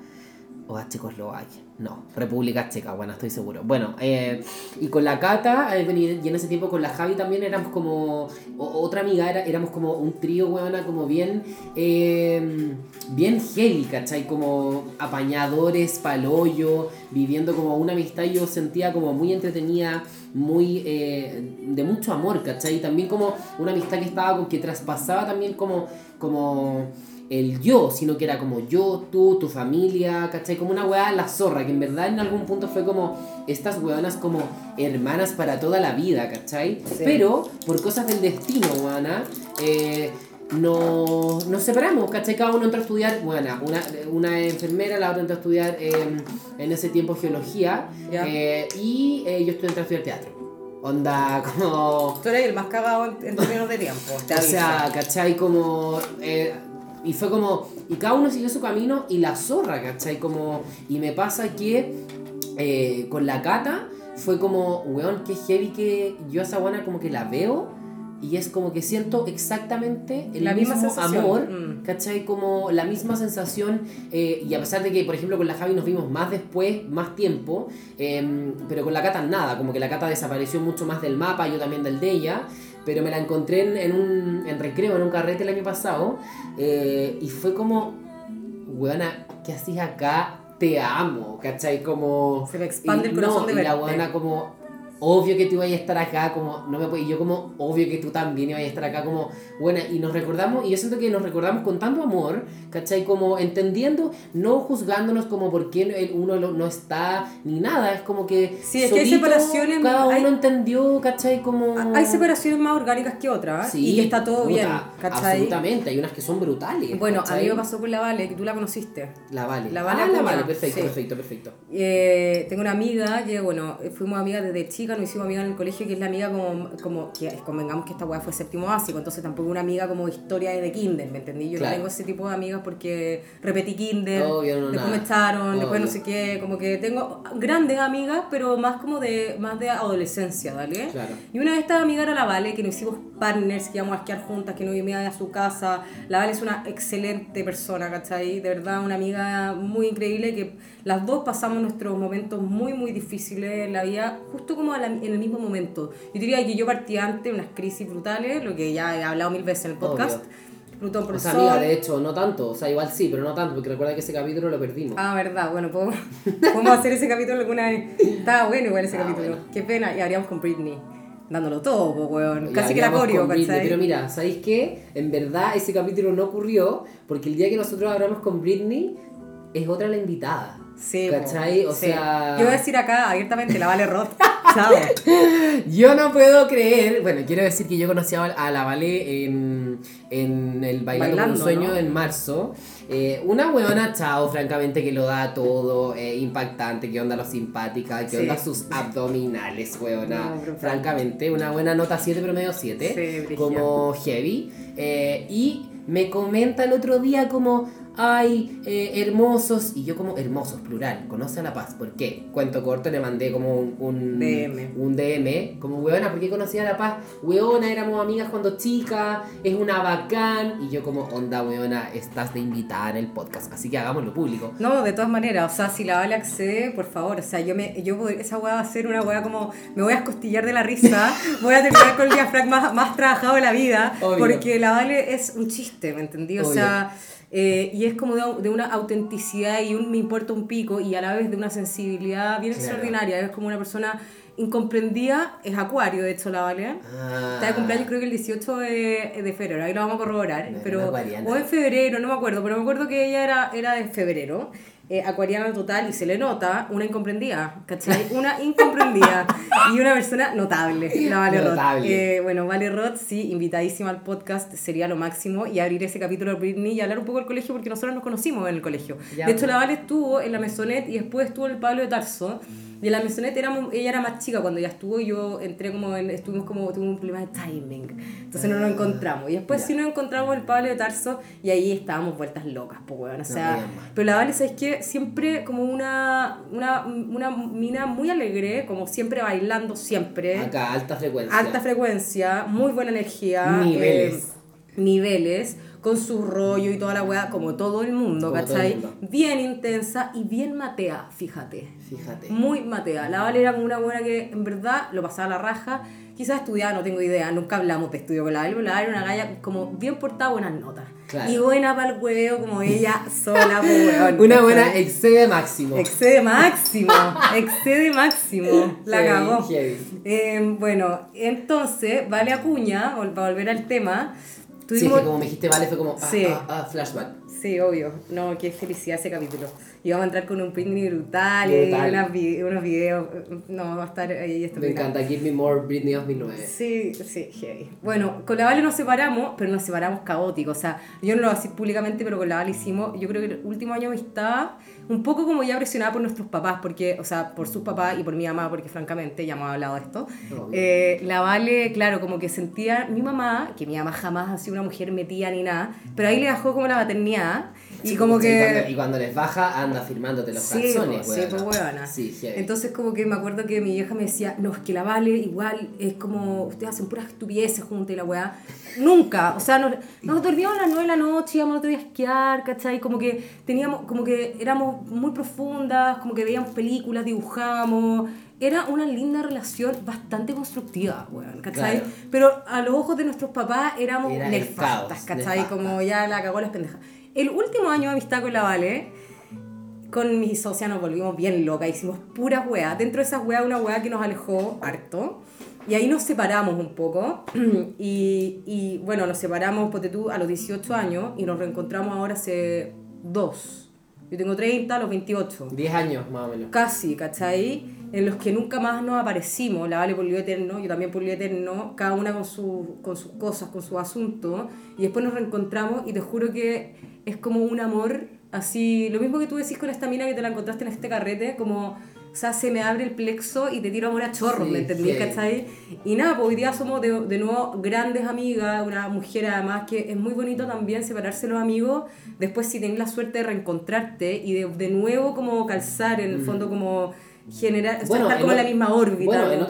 o a Checoslovaquia. No, República Checa, bueno, estoy seguro. Bueno, eh, y con la Cata, eh, y en ese tiempo con la Javi también éramos como. o- otra amiga, era, éramos como un trío, weona, como bien. eh, bien heavy, ¿cachai? Como apañadores, palollo, viviendo como una amistad. Yo sentía como muy entretenida, muy. eh, de mucho amor, ¿cachai? También como una amistad que estaba, que traspasaba también como. como el yo, sino que era como yo, tú, tu familia, ¿cachai? Como una weá la zorra, que en verdad en algún punto fue como estas weonas como hermanas para toda la vida, ¿cachai? Pero por cosas del destino, weona, eh, nos, nos separamos, ¿cachai? Cada uno entró a estudiar, bueno, una, una enfermera, la otra entró a estudiar em, en ese tiempo geología eh, y eh, yo estoy entrando a estudiar teatro. Onda, como... Tú eres el más cagado en, en términos de tiempo. te O sea. ¿cachai? Como... y fue como... Y cada uno siguió su camino y la zorra, ¿cachai? Como... Y me pasa que eh, con la cata fue como, weón, qué heavy que yo a esa como que la veo y es como que siento exactamente el La misma mismo sensación, amor, mm. ¿cachai? Como la misma sensación eh, y a pesar de que, por ejemplo, con la Javi nos vimos más después, más tiempo, eh, pero con la Cata nada, como que la Cata desapareció mucho más del mapa, yo también del de ella, pero me la encontré en, en un en recreo, en un carrete el año pasado, eh, y fue como, weona, ¿qué haces acá? Te amo, ¿cachai? Como... Se me expande y el corazón no, de y la weona como obvio que tú vayas a estar acá, como, no me puedo, y yo como, obvio que tú también ibas a estar acá, como, bueno, y nos recordamos, y yo siento que nos recordamos con tanto amor, ¿cachai? Como entendiendo, no juzgándonos como por qué uno no está, ni nada, es como que Sí, es que hay solito separaciones, cada uno hay- entendió, ¿cachai? Como... Hay separaciones más orgánicas que otras Sí, y que está todo puta, bien, ¿cachai? Absolutamente, hay unas que son brutales. Bueno, a ¿cachai? mí me pasó con la Vale, que tú la conociste. La Vale. La Vale ah, la Vale, perfecto, sí. perfecto, perfecto. Eh, tengo una amiga que, bueno, fuimos amigas desde chica, nos hicimos amigas en el colegio, que es la amiga como, como que convengamos que esta weá fue séptimo básico, entonces tampoco una amiga como historia de kinder, ¿me entendí? Yo Claro. no tengo ese tipo de amigas porque repetí kinder, Obvio, no, después nada. me echaron, después no Obvio. sé qué, como que tengo grandes amigas, pero más como de, más de adolescencia, ¿vale? Claro. Y una de estas amigas era la Vale, que nos hicimos partners, que íbamos a esquiar juntas, que nos íbamos a su casa. La Vale es una excelente persona, ¿cachai? De verdad, una amiga muy increíble que las dos pasamos nuestros momentos muy, muy difíciles en la vida, justo como la- en el mismo momento. Yo diría que yo partí antes unas crisis brutales, lo que ya he hablado mil veces en el podcast. Plutón por O sea, sol. amiga, de hecho, no tanto, o sea, igual sí, pero no tanto, porque recuerda que ese capítulo lo perdimos. Ah, verdad, bueno, podemos, podemos hacer ese capítulo alguna vez. Estaba bueno igual ese Ah, capítulo. bueno. Qué pena. Y habríamos con Britney. Dándolo todo, po, weón. Casi que la coreo. Pero mira, ¿sabéis qué? En verdad ese capítulo no ocurrió porque el día que nosotros hablamos con Britney es otra la invitada. Sí, ¿Cachai? O sí. sea. Yo voy a decir acá abiertamente, la Vale Roth. Chao. Yo no puedo creer. Bueno, quiero decir que yo conocí a la Vale en, en el Bailando, Bailando, un Sueño ¿no? en marzo. Eh, una weona, chao, francamente, que lo da todo, eh, impactante, que onda lo simpática, que Sí. onda sus abdominales, weona. No, francamente, una buena nota 7, promedio 7. Sí, como heavy. Eh, y me comenta el otro día como, ay, eh, hermosos. Y yo como, hermosos, plural, conoce a La Paz. ¿Por qué? Cuento corto, le mandé como un, un DM. Un DM, como, weona, ¿por qué conocí a La Paz? Weona, éramos amigas cuando chica, es una bacán. Y yo como, onda, weona, estás de invitada en el podcast. Así que hagámoslo público. No, de todas maneras, o sea, si la Vale accede, por favor, o sea, yo me, yo esa weá va a ser una weá como, me voy a escostillar de la risa, voy a terminar con el diafragma más, más trabajado de la vida, Obvio. porque la Vale es un chiste, ¿me entendí? O Obvio. sea, eh, y es como de, de una autenticidad y un me importa un pico y a la vez de una sensibilidad bien Claro. extraordinaria, es como una persona incomprendida, es acuario, de hecho, la Vale. Ah, Está de cumpleaños creo que el 18 de, de febrero, ahí lo vamos a corroborar. Una pero, o en febrero, no me acuerdo, pero me acuerdo que ella era, era de febrero. Eh, acuariana total y se le nota una incomprendida, ¿cachai? Una incomprendida y una persona notable, la Vale Roth. Notable. Eh, bueno, Vale Roth, sí, invitadísima al podcast, sería lo máximo y abrir ese capítulo de Britney y hablar un poco del colegio porque nosotros nos conocimos en el colegio. Ya, de hecho, la Vale estuvo en la Mesonet y después estuvo en el Pablo de Tarso. Y en la Mesonet éramos- ella era más chica cuando ya estuvo y yo entré como en, estuvimos como, tuve un problema de timing. Entonces no nos encontramos. Y después ya. sí nos encontramos en el Pablo de Tarso y ahí estábamos vueltas locas, pues weón. O sea, pero la Vale, ¿sabes qué? Siempre como una, una, una mina muy alegre, como siempre bailando, siempre. Acá, alta frecuencia. Alta frecuencia, muy buena energía. Niveles. eh, niveles, con su rollo y toda la weá, como todo el mundo, Como el ¿cachai? mundo. Bien intensa y bien matea, fíjate. Fíjate. Muy matea. La Vale era como una buena que en verdad lo pasaba a la raja. Quizás estudiaba, no tengo idea, nunca hablamos de estudio con la Vale, pero la Vale era una galla como bien portada, buenas notas. Claro. Y buena para el huevo, como ella sola, pues, weón, Una buena excede máximo. Excede máximo, excede máximo. La Heavy, cagó. heavy. Eh, bueno, entonces, Vale Acuña, para volver al tema, Sí, es que como me dijiste, vale, fue como ah, Sí. ah, ah, flashback. Sí, obvio. No, qué felicidad ese capítulo. Y vamos a entrar con un Britney brutal, Brutal. y unas vi- unos videos. No, va a estar ahí Me espectacular. encanta Give Me More Britney 2009. Sí, sí, heavy. Bueno, con la Vale nos separamos, pero nos separamos caótico. O sea, yo no lo voy a decir públicamente, pero con la Vale hicimos, yo creo que el último año de amistad, un poco como ya presionada por nuestros papás, porque, o sea, por sus papás y por mi mamá, porque francamente ya hemos hablado de esto. Eh, la Vale, claro, como que sentía mi mamá, que mi mamá jamás ha sido una mujer metida ni nada, pero ahí le bajó como la maternidad y Sí, como sí, que... cuando- y cuando les baja, anda firmándote los Sí, calzones, sí, pues, huevona. Sí, heavy. Entonces como que me acuerdo que mi vieja me decía, no, es que la Vale igual es como, ustedes hacen puras estupideces juntos y la weá. Nunca, o sea, nos, nos dormíamos a las 9 de la noche, íbamos al otro día a esquiar, ¿cachai? Como que teníamos, como que éramos muy profundas, como que veíamos películas, dibujábamos. Era una linda relación bastante constructiva, weón, ¿cachai? Claro. Pero a los ojos de nuestros papás éramos Era nefastas, caos, ¿cachai? Como ya la cagó las pendejas. El último año de amistad con la Vale, con mi socia nos volvimos bien locas, hicimos puras weas. Dentro de esas weas, una wea que nos alejó harto. Y ahí nos separamos un poco. y, y, bueno, nos separamos, ponte tú, a los 18 años y nos reencontramos ahora hace dos. Yo tengo 30, a los 28. 10 años más o menos. Casi, ¿cachai? En los que nunca más nos aparecimos, la Vale por Lío Eterno, yo también por Lío Eterno, cada una con, su, con sus cosas, con su asunto, y después nos reencontramos y te juro que es como un amor así, lo mismo que tú decís con esta mina que te la encontraste en este carrete, como, o sea, se me abre el plexo y te tiro amor a chorros, Sí, ¿me entendí? sí. ¿cachai? Y nada, pues hoy día somos de, de nuevo grandes amigas, una mujer además que es muy bonito también separarse los amigos, después si tenés la suerte de reencontrarte y de, de nuevo como calzar, en el fondo como generar, o sea, estar como en la misma órbita. Bueno, en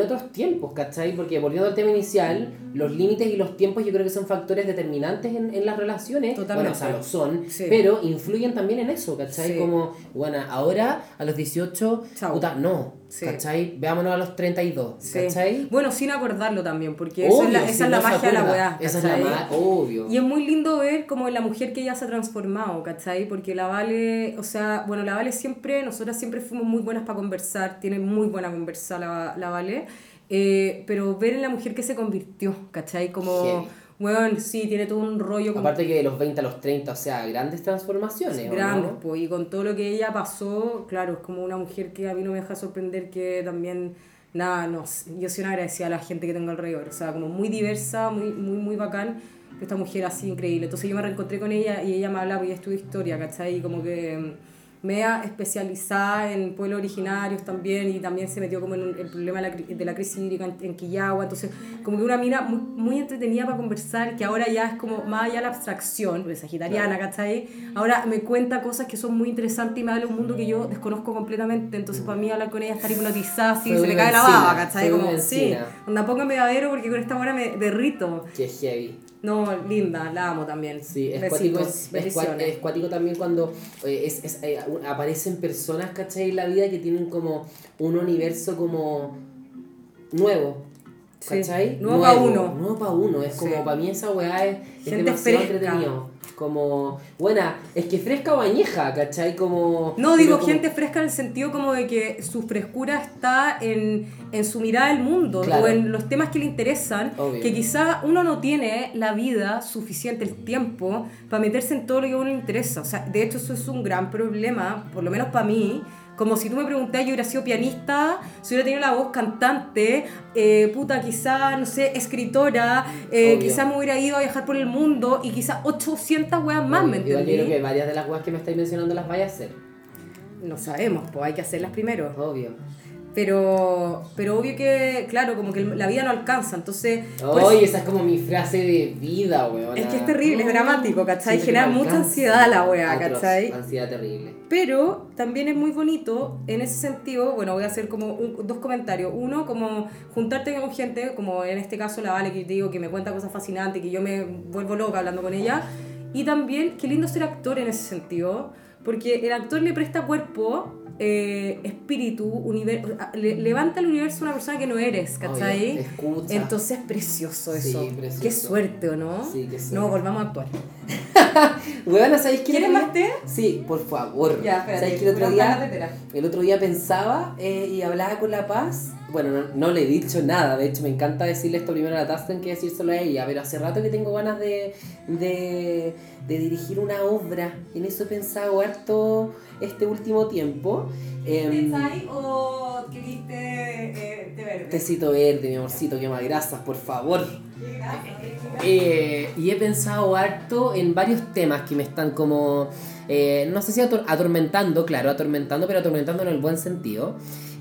otros, en tiempos, ¿cachai? Porque volviendo al tema inicial, los límites y los tiempos yo creo que son factores determinantes en, en las relaciones. Totalmente. Bueno, o sea, lo son, Sí. pero influyen también en eso, ¿cachai? Sí. Como, bueno, ahora a los 18, Chao. puta, no, Sí. ¿cachai? Veámonos a los 32, Sí. ¿cachai? Bueno, sin acordarlo también, porque eso es la- esa si es la no magia de la weá. Esa es la magia, obvio. Y es muy lindo ver como la mujer que ella se ha transformado, ¿cachai? Porque la Vale, o sea, bueno, la Vale siempre, nosotras siempre fuimos muy buenas para conversar, tiene muy buena conversa la, la Vale, eh, pero ver en la mujer que se convirtió, ¿cachai? Como. Bueno, sí, tiene todo un rollo como Aparte que de los 20 a los 30, o sea, grandes transformaciones, ¿o grandes, no? pues, y con todo lo que ella pasó, claro, es como una mujer que a mí no me deja sorprender que también, nada, no, yo soy una agradecida a la gente que tengo alrededor, o sea, como muy diversa, muy, muy, muy bacán, esta mujer así increíble. Entonces yo me reencontré con ella y ella me hablaba, porque ella estudió historia, ¿cachai? Y como que media especializada en pueblos originarios también y también se metió como en el problema de la, de la crisis hídrica en, en Quillagua, entonces como que una mina muy, muy entretenida para conversar, que ahora ya es como más allá de la abstracción, porque es sagitariana, ¿cachai? Ahora me cuenta cosas que son muy interesantes y me habla de un mundo que yo desconozco completamente, entonces para mí hablar con ella estar hipnotizada, así, se me cae la baba, ¿cachai? Como, sí, onda póngame babero porque con esta hora me derrito. Que heavy. No, linda, la amo también. Sí, es Besitos, cuático, es, es, cua- bendiciones. es cuático también cuando eh, es, es, eh, aparecen personas, ¿cachai? En la vida que tienen como un universo como nuevo. ¿Cachai? nuevo pa' uno. Nuevo para uno. Es como, para mí esa weá es, es Gente demasiado fresca. entretenido. Como, buena, es que fresca o añeja, ¿cachai? Como... No, digo como- gente fresca en el sentido como de que su frescura está en, en su mirada del mundo Claro. o en los temas que le interesan, Obvio. que quizá uno no tiene la vida suficiente, el tiempo, para meterse en todo lo que a uno le interesa. O sea, de hecho eso es un gran problema, por lo menos para mí. Como si tú me preguntas, yo hubiera sido pianista, si hubiera tenido la voz cantante, eh, puta, quizá, no sé, escritora, eh, quizá me hubiera ido a viajar por el mundo y quizá 800 weas más, ¿me Igual yo entendí? creo que varias de las weas que me estáis mencionando las vaya a hacer. No sabemos, pues hay que hacerlas primero. Obvio. Pero, pero obvio que, claro, como que la vida no alcanza, entonces... Oye, eso- esa es como mi frase de vida, weón. es que es terrible, es dramático, ¿cachai? Genera mucha ansiedad la Atroz, ¿cachai? Ansiedad terrible. Pero también es muy bonito en ese sentido, bueno, voy a hacer como un- dos comentarios. Uno, como juntarte con gente, como en este caso la Vale, que te digo que me cuenta cosas fascinantes, que yo me vuelvo loca hablando con ella. Y también, qué lindo ser actor en ese sentido, porque el actor le presta cuerpo, eh, espíritu, univer- le- levanta el universo a una persona que no eres, ¿cachai? Escucha. Entonces es precioso Sí, eso. precioso. Qué suerte, ¿o no? Sí, qué suerte. No, volvamos a actuar. Weona, ¿sabéis qué? ¿Quieres más té? Sí, por favor. Ya, espérate. ¿Sabéis que el otro día, tetera. el otro día pensaba eh, y hablaba con La Paz? bueno, no, no le he dicho nada, de hecho me encanta decirle esto primero a la Tasken que decírselo a ella, pero hace rato que tengo ganas de, de, de dirigir una obra, en eso he pensado harto este último tiempo. Em, o queriste eh, de verde? tecito verde, mi amorcito, que más grasas, por favor. Eh, y he pensado harto en varios temas que me están como, eh, no sé si ator- atormentando, claro, atormentando, pero atormentando en el buen sentido.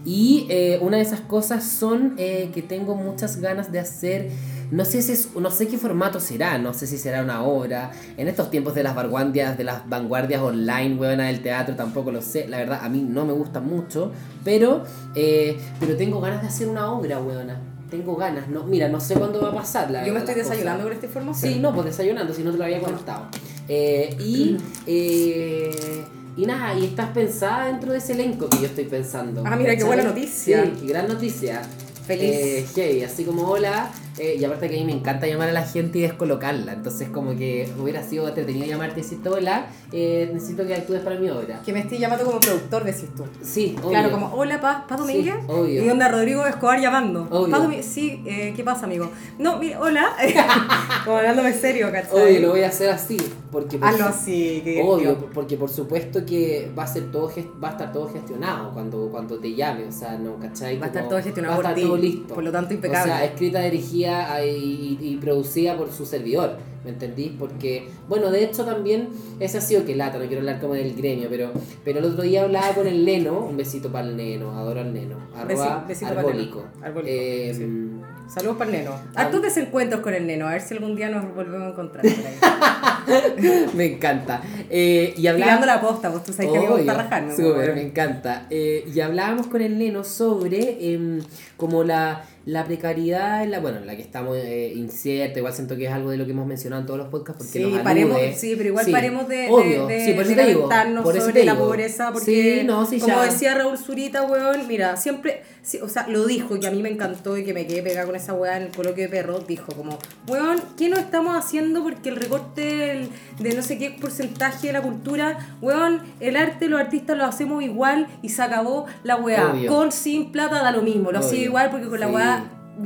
Y eh, una de esas cosas son eh, que tengo muchas ganas de hacer, no sé, si es, no sé qué formato será, no sé si será una obra. En estos tiempos de las vanguardias, de las vanguardias online, huevona del teatro, tampoco lo sé. La verdad, a mí no me gusta mucho, pero, eh, pero tengo ganas de hacer una obra, huevona. Tengo ganas, no, mira, no sé cuándo va a pasar. La Yo me estoy desayunando con esta información. Sí, no, pues desayunando, si no te lo había contado. Eh, y, eh, y nada, y estás pensada dentro de ese elenco que yo estoy pensando. Ah, mira, qué buena noticia. Sí, gran noticia. Feliz. Eh, heavy, así como hola. Eh, y aparte que a mí me encanta llamar a la gente y descolocarla. Entonces como que hubiera sido entretenido llamarte y decirte hola, eh, necesito que actúes para mi obra. Que me estoy llamando como productor, decís tú. Sí, obvio. Claro, como, hola, Paz, Paz Domínguez. Sí, obvio. Y onda Rodrigo Escobar llamando. Obvio. Paz Domínguez, sí, eh, ¿qué pasa, amigo? No, mira, hola. como hablándome serio, ¿cachai? Obvio, lo voy a hacer así. Porque por Hazlo así, que Obvio, porque por supuesto que va a ser todo va a estar todo gestionado cuando, cuando te llame, o sea, no, ¿cachai? Va a estar todo gestionado va a por estar ti, todo listo. por lo tanto, impecable. O sea, escrita, dirigida y, y- producida por su servidor, ¿me entendís? Porque, bueno, de hecho también, ese ha sido que lata, no quiero hablar como del gremio, pero, pero el otro día hablaba con el Neno, un besito para el Neno, adoro al Neno, arroba Besi- besito arbólico. Arbólico, Eh, sí. Saludos para el neno. Ah. Hartos desencuentros con el neno, a ver si algún día nos volvemos a encontrar por ahí. me encanta. Eh, y hablaba... Tirando la posta, vos tú sabes que a mí me gusta rajarme. súper, me encanta. Eh, y hablábamos con el Neno sobre em, como la, la precariedad, en la, bueno, en la que estamos eh, incierta, igual siento que es algo de lo que hemos mencionado en todos los podcasts porque Sí, nos paremos, sí, pero igual Sí, paremos de, obvio, de, de, sí, por eso de te digo, por eso sobre te la digo. pobreza, porque Sí, no, como ya. decía Raúl Zurita, weón, mira, siempre, o sea, lo dijo y a mí me encantó y que me quedé pegada con esa weá en el coloquio de perros, dijo como, weón, ¿qué no estamos haciendo porque el recorte de no sé qué porcentaje de la cultura, weón, el arte, los artistas lo hacemos igual y se acabó la weá, Obvio. con, sin plata da lo mismo, lo hacía igual porque con la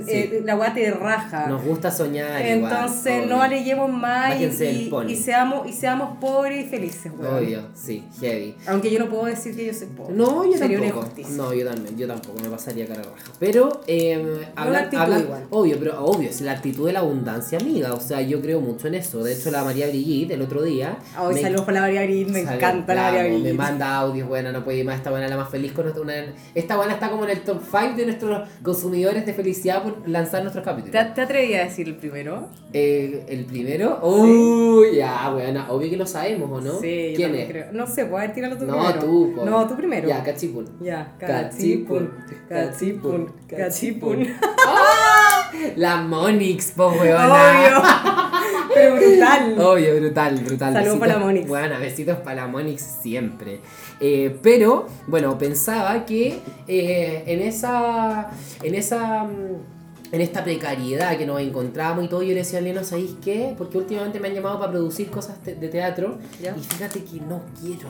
Sí, eh, la weá te raja. Nos gusta soñar. igual, Entonces obvio. no aleyemos más y, y- seamos, y seamos pobres y felices. Obvio, sí, heavy. Aunque yo no puedo decir que yo soy pobre. No, yo Sería una tampoco. injusticia. No, yo también, yo tampoco, me pasaría cara raja. Pero, eh, habla- actitud habla- igual. obvio, pero obvio, es la actitud de la abundancia, amiga. O sea, yo creo mucho en eso. De hecho, la María Brigitte, el otro día. Hoy me- saludos por la María Brigitte, me encanta la María Brigitte. Me manda audios, buena, no puede ir más. Esta buena la más feliz con nuestra, una, Esta buena está como en el top 5 de nuestros consumidores de felicidad por lanzar nuestros capítulos. ¿Te, te atreví a decir el primero? Eh, el primero, uy, ya, buena, obvio que lo sabemos, ¿o no? Sí, yo ¿Quién también es? creo. No sé, puedes tirarlo tú No, primero. tú, po. No, tú primero. Ya, cachipún. Ya, cachipun, cachipun, cachipun. La Monix, po, weona. Obvio. Pero brutal. Obvio, brutal, brutal. Saludos para la Monix. Bueno, besitos para la Monix siempre. Eh, pero, bueno, pensaba que eh, en esa. En esa. mm, En esta precariedad que nos encontramos y todo, yo le decía a Leno, ¿sabéis qué? Porque últimamente me han llamado para producir cosas te- de teatro Ya. y fíjate que no quiero.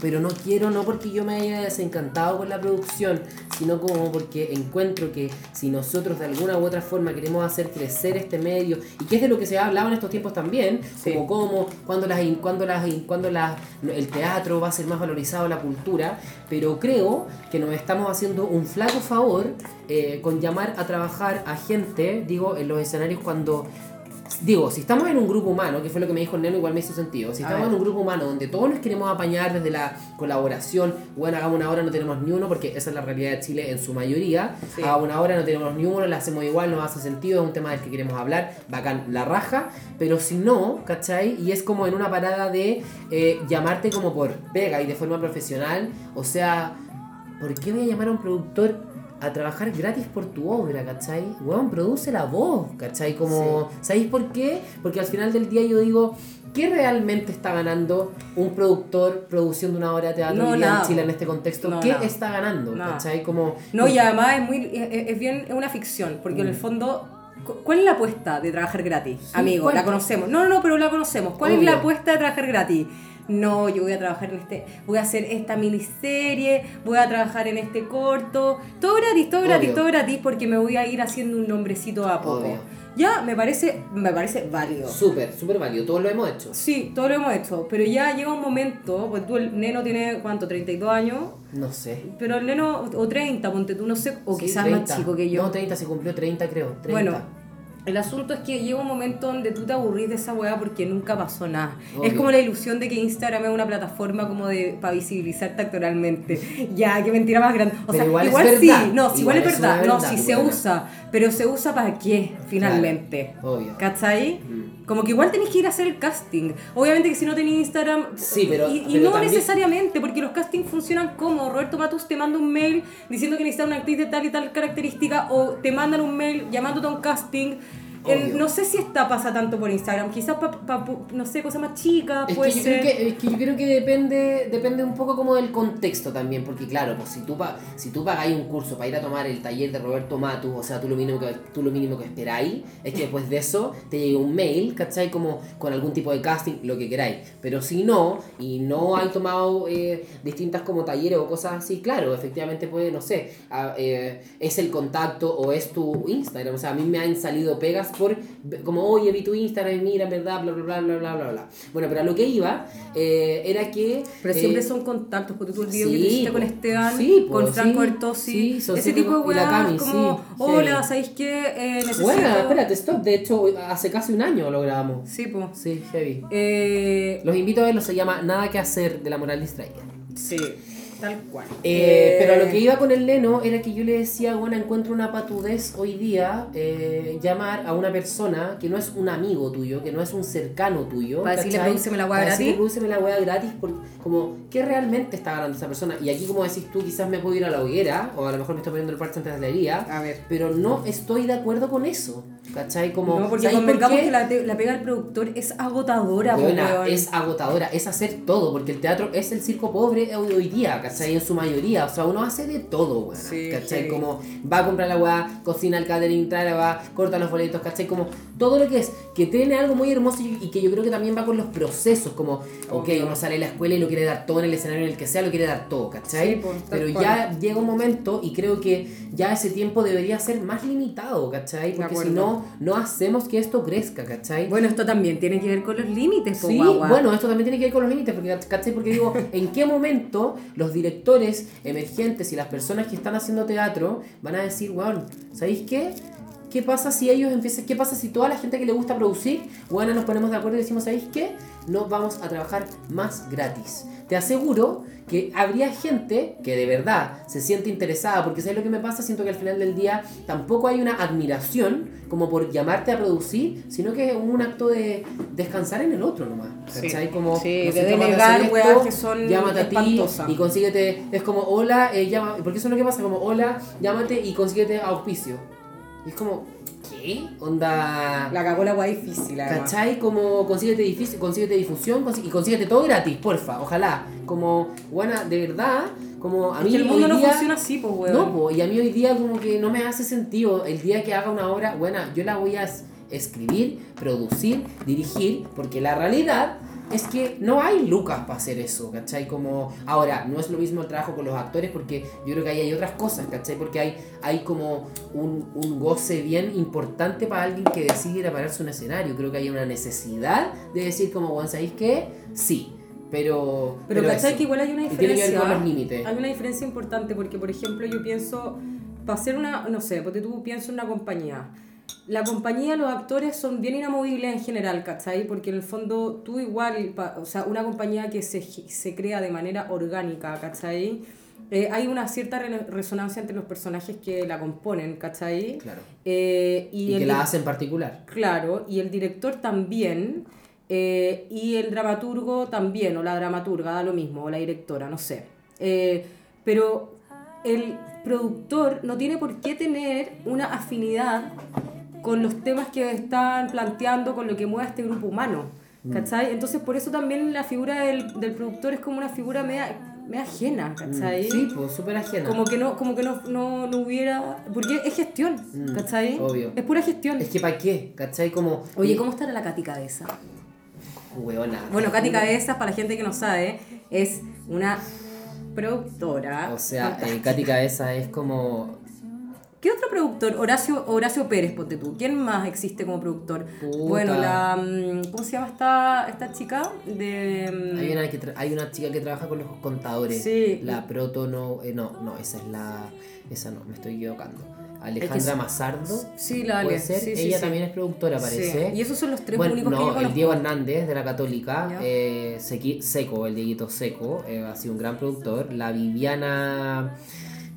Pero no quiero, no porque yo me haya desencantado con la producción, sino como porque encuentro que si nosotros de alguna u otra forma queremos hacer crecer este medio, y que es de lo que se ha hablado en estos tiempos también, Sí. como cómo, cuando, las, cuando, las, cuando las, el teatro va a ser más valorizado, la cultura, pero creo que nos estamos haciendo un flaco favor eh, con llamar a trabajar a gente, digo, en los escenarios cuando Digo, si estamos en un grupo humano, que fue lo que me dijo el neno, igual me hizo sentido. Si estamos en un grupo humano donde todos nos queremos apañar desde la colaboración, bueno, hagamos una hora, no tenemos ni uno, porque esa es la realidad de Chile en su mayoría. Sí. Hagamos una hora, no tenemos ni uno, la hacemos igual, no hace sentido, es un tema del que queremos hablar, bacán, la raja. Pero si no, ¿cachai? Y es como en una parada de eh, llamarte como por pega y de forma profesional, o sea, ¿por qué voy a llamar a un productor? A trabajar gratis por tu obra, ¿cachai? Weón, produce la voz, ¿cachai? Como, ¿sabéis por qué? Porque al final del día yo digo, ¿qué realmente está ganando un productor produciendo una obra de teatro No, en Chile en este contexto? No, ¿Qué nada. está ganando? Nada. ¿cachai? Como, No, y además es muy es, es bien es una ficción, porque Mm. en el fondo cu- ¿cuál es la apuesta de trabajar gratis? Sí, Amigo, ¿cuál? la conocemos. No, no, no, pero la conocemos. ¿Cuál es la apuesta de trabajar gratis? No, yo voy a trabajar en este, voy a hacer esta miniserie, voy a trabajar en este corto, todo gratis, todo gratis, Obvio. todo gratis, porque me voy a ir haciendo un nombrecito a poco. Obvio. Ya, me parece, me parece válido. Súper, súper válido. Todos lo hemos hecho. Sí, todo lo hemos hecho, pero ya llega un momento, pues tú el neno tiene, ¿cuánto? 32 años, No sé. pero el neno, o 30, ponte tú, no sé, o Sí, quizás 30. más chico que yo. No, 30, se cumplió 30 creo. 30. Bueno, el asunto es que llega un momento donde tú te aburrís de esa weá porque nunca pasó nada. Obvio. Es como la ilusión de que Instagram es una plataforma como de para visibilizarte actoralmente. ya, qué mentira más grande. O Pero sea, igual igual, es sí, no, sí, igual, Igual es verdad. no, sí se usa, pero se usa para qué, finalmente. obvio. ¿Cachai? Mm. Como que igual tenés que ir a hacer el casting. Obviamente que si no tenés Instagram. Sí, pero- Y, y pero no también- necesariamente, porque los castings funcionan como Roberto Matus te manda un mail diciendo que necesita una actriz de tal y tal característica, o te mandan un mail llamándote a un casting. No sé si esta pasa tanto por Instagram, quizás para, no sé, cosas más chicas, Es puede que, yo ser. creo que, es que yo creo que depende, depende un poco como del contexto también, porque claro, pues si tú, pa, si tú pagáis un curso para ir a tomar el taller de Roberto Matus, o sea, tú lo mínimo que, tú lo mínimo que esperáis es que después de eso te llegue un mail, ¿cachai? Como con algún tipo de casting, lo que queráis. Pero si no, y no hay tomado eh, distintas como talleres o cosas así, claro, efectivamente puede, no sé, a- eh, es el contacto o es tu Instagram, o sea, a mí me han salido pegas por, como, oye, vi tu Instagram, mira, verdad, bla, bla, bla, bla, bla, bla, bla. Bueno, pero a lo que iba eh, era que... Pero eh, siempre son contactos, porque tú el video que sí, hiciste con. Esteban, Sí, po, con Franco sí, son ese tipo de weas como, sí, hola. ¿sabéis qué? Eh, necesito... Bueno, espérate, stop, de hecho, hace casi un año lo grabamos. Sí, pues. Sí, heavy. Eh, Los invito a verlo, se llama Nada que hacer de la moral distraída. sí, tal cual. Eh, Eh, pero a lo que iba con el neno era que yo le decía, bueno, encuentro una patudez hoy día eh, llamar a una persona que no es un amigo tuyo, que no es un cercano tuyo. Para decirle. "Prodúceme la hueá gratis". decirle, "Prodúceme la hueá gratis, por- como, ¿qué realmente está ganando esa persona? Y aquí, como decís tú, quizás me puedo ir a la hoguera, o a lo mejor me estoy poniendo el parche antes de la herida, A ver. pero no estoy de acuerdo con eso. ¿Cachai? Como, No, porque ¿sabéis por convengamos qué? que la, la pega del productor es agotadora, weón. es agotadora, es hacer todo, porque el teatro es el circo pobre hoy, hoy día, ¿cachai? En su mayoría, o sea, uno hace de todo, weona, Sí, ¿cachai? sí. Como va a comprar la weá, cocina el catering, trae la weá, corta los boletos, ¿cachai? Como todo lo que es, que tiene algo muy hermoso y, que yo creo que también va con los procesos, como, ok, uno sale de la escuela y lo quiere dar todo en el escenario en el que sea, lo quiere dar todo, ¿cachai? Sí, pues, Pero cual. ya llega un momento y creo que ya ese tiempo debería ser más limitado, ¿cachai? Porque si no, no hacemos que esto crezca, ¿cachai? Bueno, esto también tiene que ver con los límites, Sí, guagua. bueno, esto también tiene que ver con los límites, porque, ¿cachai? Porque digo, ¿en qué momento los directores emergentes y las personas que están haciendo teatro van a decir, bueno, ¿sabéis qué? ¿Qué pasa si ellos empiezan, qué pasa si toda la gente que le gusta producir, bueno, nos ponemos de acuerdo y decimos, ¿sabéis qué? No vamos a trabajar más gratis. Te aseguro que habría gente que de verdad se siente interesada, porque ¿sabes lo que me pasa? Siento que al final del día tampoco hay una admiración como por llamarte a producir, sino que es un acto de descansar en el otro nomás. Sí. ¿Cachai? Como, Sí, no de delegar esto, que son llámate a ti y consíguete, es como, hola, eh, llama, porque eso es lo que pasa, como, hola, llámate y consíguete auspicio. Y es como, ¿qué? Onda... La cagó la guay difícil, además. ¿Cachai? Como consíguete, difusión, consíguete difusión consi- y consíguete todo gratis, porfa, ojalá. Como, buena, de verdad, como a Es mí que el mundo hoy no día- funciona así, pues, weón. No, po, y a mí hoy día como que no me hace sentido. El día que haga una obra, buena, yo la voy a es- escribir, producir, dirigir, porque la realidad es que no hay lucas para hacer eso, ¿cachai? Como, ahora, no es lo mismo el trabajo con los actores porque yo creo que ahí hay otras cosas, ¿cachai? Porque hay, hay como un, un goce bien importante para alguien que decide ir a pararse un escenario. Creo que hay una necesidad de decir como, bueno, ¿sabéis qué? Sí, pero... Pero, ¿cachai? eso. Que igual hay una que ver diferencia. los. Hay una diferencia importante porque, por ejemplo, yo pienso, para hacer una, no sé, porque tú piensas en una compañía. La compañía, los actores son bien inamovibles en general, ¿cachai? Porque en el fondo tú igual, o sea, una compañía que se, se crea de manera orgánica, ¿cachai? Eh, hay una cierta re- resonancia entre los personajes que la componen, ¿cachai? Claro. Eh, y Y, el que la hace en particular. Claro, y el director también, eh, y el dramaturgo también, o la dramaturga, da lo mismo, o la directora, no sé. Pero el productor no tiene por qué tener una afinidad con los temas que están planteando, con lo que mueve a este grupo humano. ¿Cachai? Entonces, por eso también la figura del, del productor es como una figura media, ajena, ¿cachai? Sí, pues súper ajena. Como que no, como que no, no, no hubiera. Porque es gestión, Mm, ¿cachai? obvio. Es pura gestión. Es que ¿para qué? ¿Cachai? Como... Oye, y- ¿cómo estará la Katy Cabeza? Hueona. Bueno, Katy Cabezas, para la gente que no sabe, es una productora. O sea, eh, Cabeza es como. ¿Qué otro productor? Horacio, Horacio Pérez, ponte tú. ¿Quién más existe como productor? Puta. Bueno, la. mm, ¿Cómo se llama esta, esta chica? De. mm, Hay una, que tra- hay una chica que trabaja con los contadores. Sí. La proto no. eh, no, no, esa es la. Esa no, me estoy equivocando. Alejandra Es- Mazardo. Sí, la Puede Ale, ser. sí, sí, Ella sí. también es productora, parece. Y esos son los tres bueno, únicos que no, yo el. Diego Hernández de la Católica, eh, Sequi- Seco, el Dieguito Seco, eh, ha sido un gran productor. La Viviana,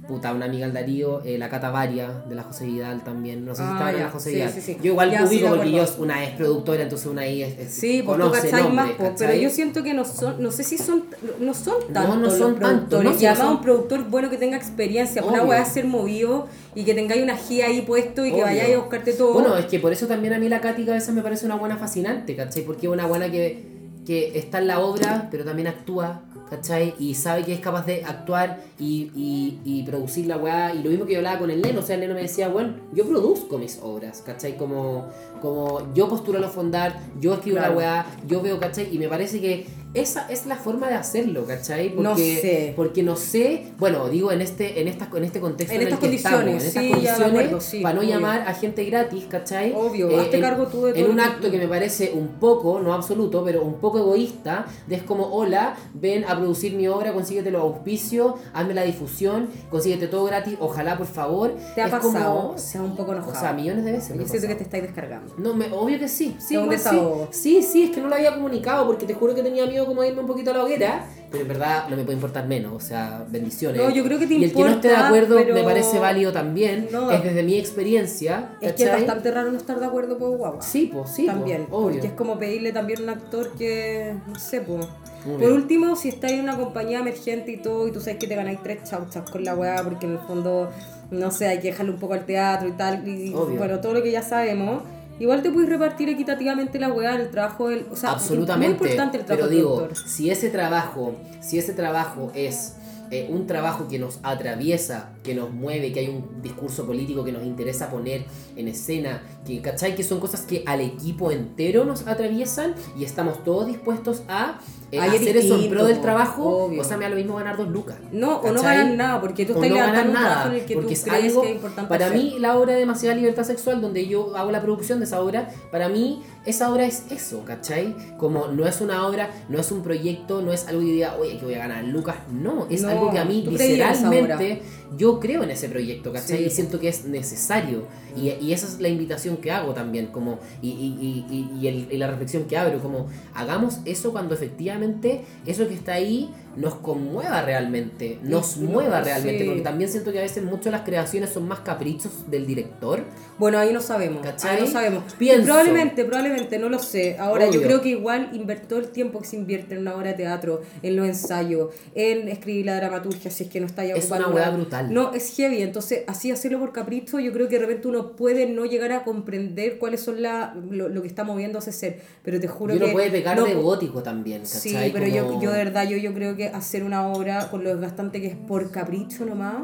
puta, una amiga del Darío, eh, la Cata Varia de la José Vidal también. No sé si Ah, estaba en la José Sí, Vidal. sí, sí. Yo igual Ya, de porque yo una es productora, entonces una ahí es, es- Sí, tú conoce nombre, más, pues, pero yo siento que no son, no sé si son, no son No, tantos no son los tantos, productores. no, y además son- un productor bueno que tenga experiencia, una Obvio. weá ser movido y que tengáis una guía ahí puesto y que vayáis a buscarte todo. Bueno, es que por eso también a mí la Katy Cabeza me parece una buena fascinante, ¿cachai? Porque es una buena que, que está en la obra, pero también actúa, ¿cachai? Y sabe que es capaz de actuar y, y, y producir la weá. Y lo mismo que yo hablaba con el neno, o sea, el neno me decía, bueno, yo produzco mis obras, ¿cachai? Como, como yo postulo los fondar, yo escribo Claro. la weá, yo veo, ¿cachai? Y me parece que esa es la forma de hacerlo, ¿cachai? No sé. Porque no sé, bueno, digo en este, en estas, en este contexto En en, estas el que estamos, en condiciones, estas sí, de condiciones, acuerdo, sí, para no obvio. llamar a gente gratis, ¿cachai? Obvio, Eh, hazte en- cargo tú de todo En un acto que me parece un poco, no absoluto, pero un poco egoísta, de es como, hola, ven a producir mi obra, consíguete los auspicios, hazme la difusión, consíguete todo gratis, ojalá, por favor. ¿Te ha Es pasado? como- o sea, un poco enojado. o sea, millones de veces. Yo ha siento que te estáis descargando. No, me, obvio que sí. Sí, Es un igual sí. desahogo. sí, sí, es que no lo había comunicado porque te juro que tenía miedo como de irme un poquito a la hoguera, pero en verdad no me puede importar menos, o sea, bendiciones. No, yo creo que te Y el que no esté de importa, acuerdo pero- me parece válido también, No. es desde mi experiencia. Es que es ¿cachai? bastante raro no estar de acuerdo con guagua. Sí, pues sí, po, también. obvio. Porque es como pedirle también a un actor que, no sé, pues. Por último, si estáis en una compañía emergente y todo, y tú sabes que te ganáis tres chauchas con la weá, porque en el fondo, no sé, hay que dejarle un poco al teatro y tal, y Obvio. bueno, todo lo que ya sabemos. Igual te puedes repartir equitativamente la weá, el trabajo del. O sea, Absolutamente. es muy importante el trabajo pero digo, productor. si ese trabajo, si ese trabajo es eh, un trabajo que nos atraviesa, que nos mueve, que hay un discurso político que nos interesa poner en escena, que ¿cachai? Que son cosas que al equipo entero nos atraviesan y estamos todos dispuestos a eh, hacer eso en distinto, pro del trabajo. obvio. O sea, me da lo mismo ganar dos lucas. No, o no ganan nada, porque tú estás no levantando ganan un trabajo nada, en el que tú porque es crees algo- que es importante Para hacer. mí, la obra de Demasiada Libertad Sexual, donde yo hago la producción de esa obra, para mí, esa obra es eso, ¿cachai? Como no es una obra, no es un proyecto, no es algo que diga, oye, que voy a ganar lucas. No, es No, algo que a mí, visceralmente, yo creo en ese proyecto, ¿cachai? Sí. Y siento que es necesario. Y, y esa es la invitación que hago también, como, y, y, y, y, y el- y la reflexión que abro, como, hagamos eso cuando efectivamente eso que está ahí nos conmueva realmente, nos mueva sí. realmente, porque también siento que a veces mucho las creaciones son más caprichos del director. Bueno, ahí no sabemos. ¿Cachai? Ahí no sabemos. Pienso. Probablemente, probablemente, no lo sé. Ahora, yo Obvio. creo que igual invertir todo el tiempo que se invierte en una obra de teatro, en los ensayos, en escribir la dramaturgia, si es que no está ya Es una weá brutal. No, es heavy. Entonces, así hacerlo por capricho, yo creo que de repente uno puede no llegar a comprender cuáles son la, lo, lo que está moviendo a ese ser. Pero te juro Y uno que. puede pecar no- de gótico también, Sí, ¿cachai? pero yo, Como- yo de verdad, yo, yo creo que hacer una obra con lo desgastante que es por capricho nomás,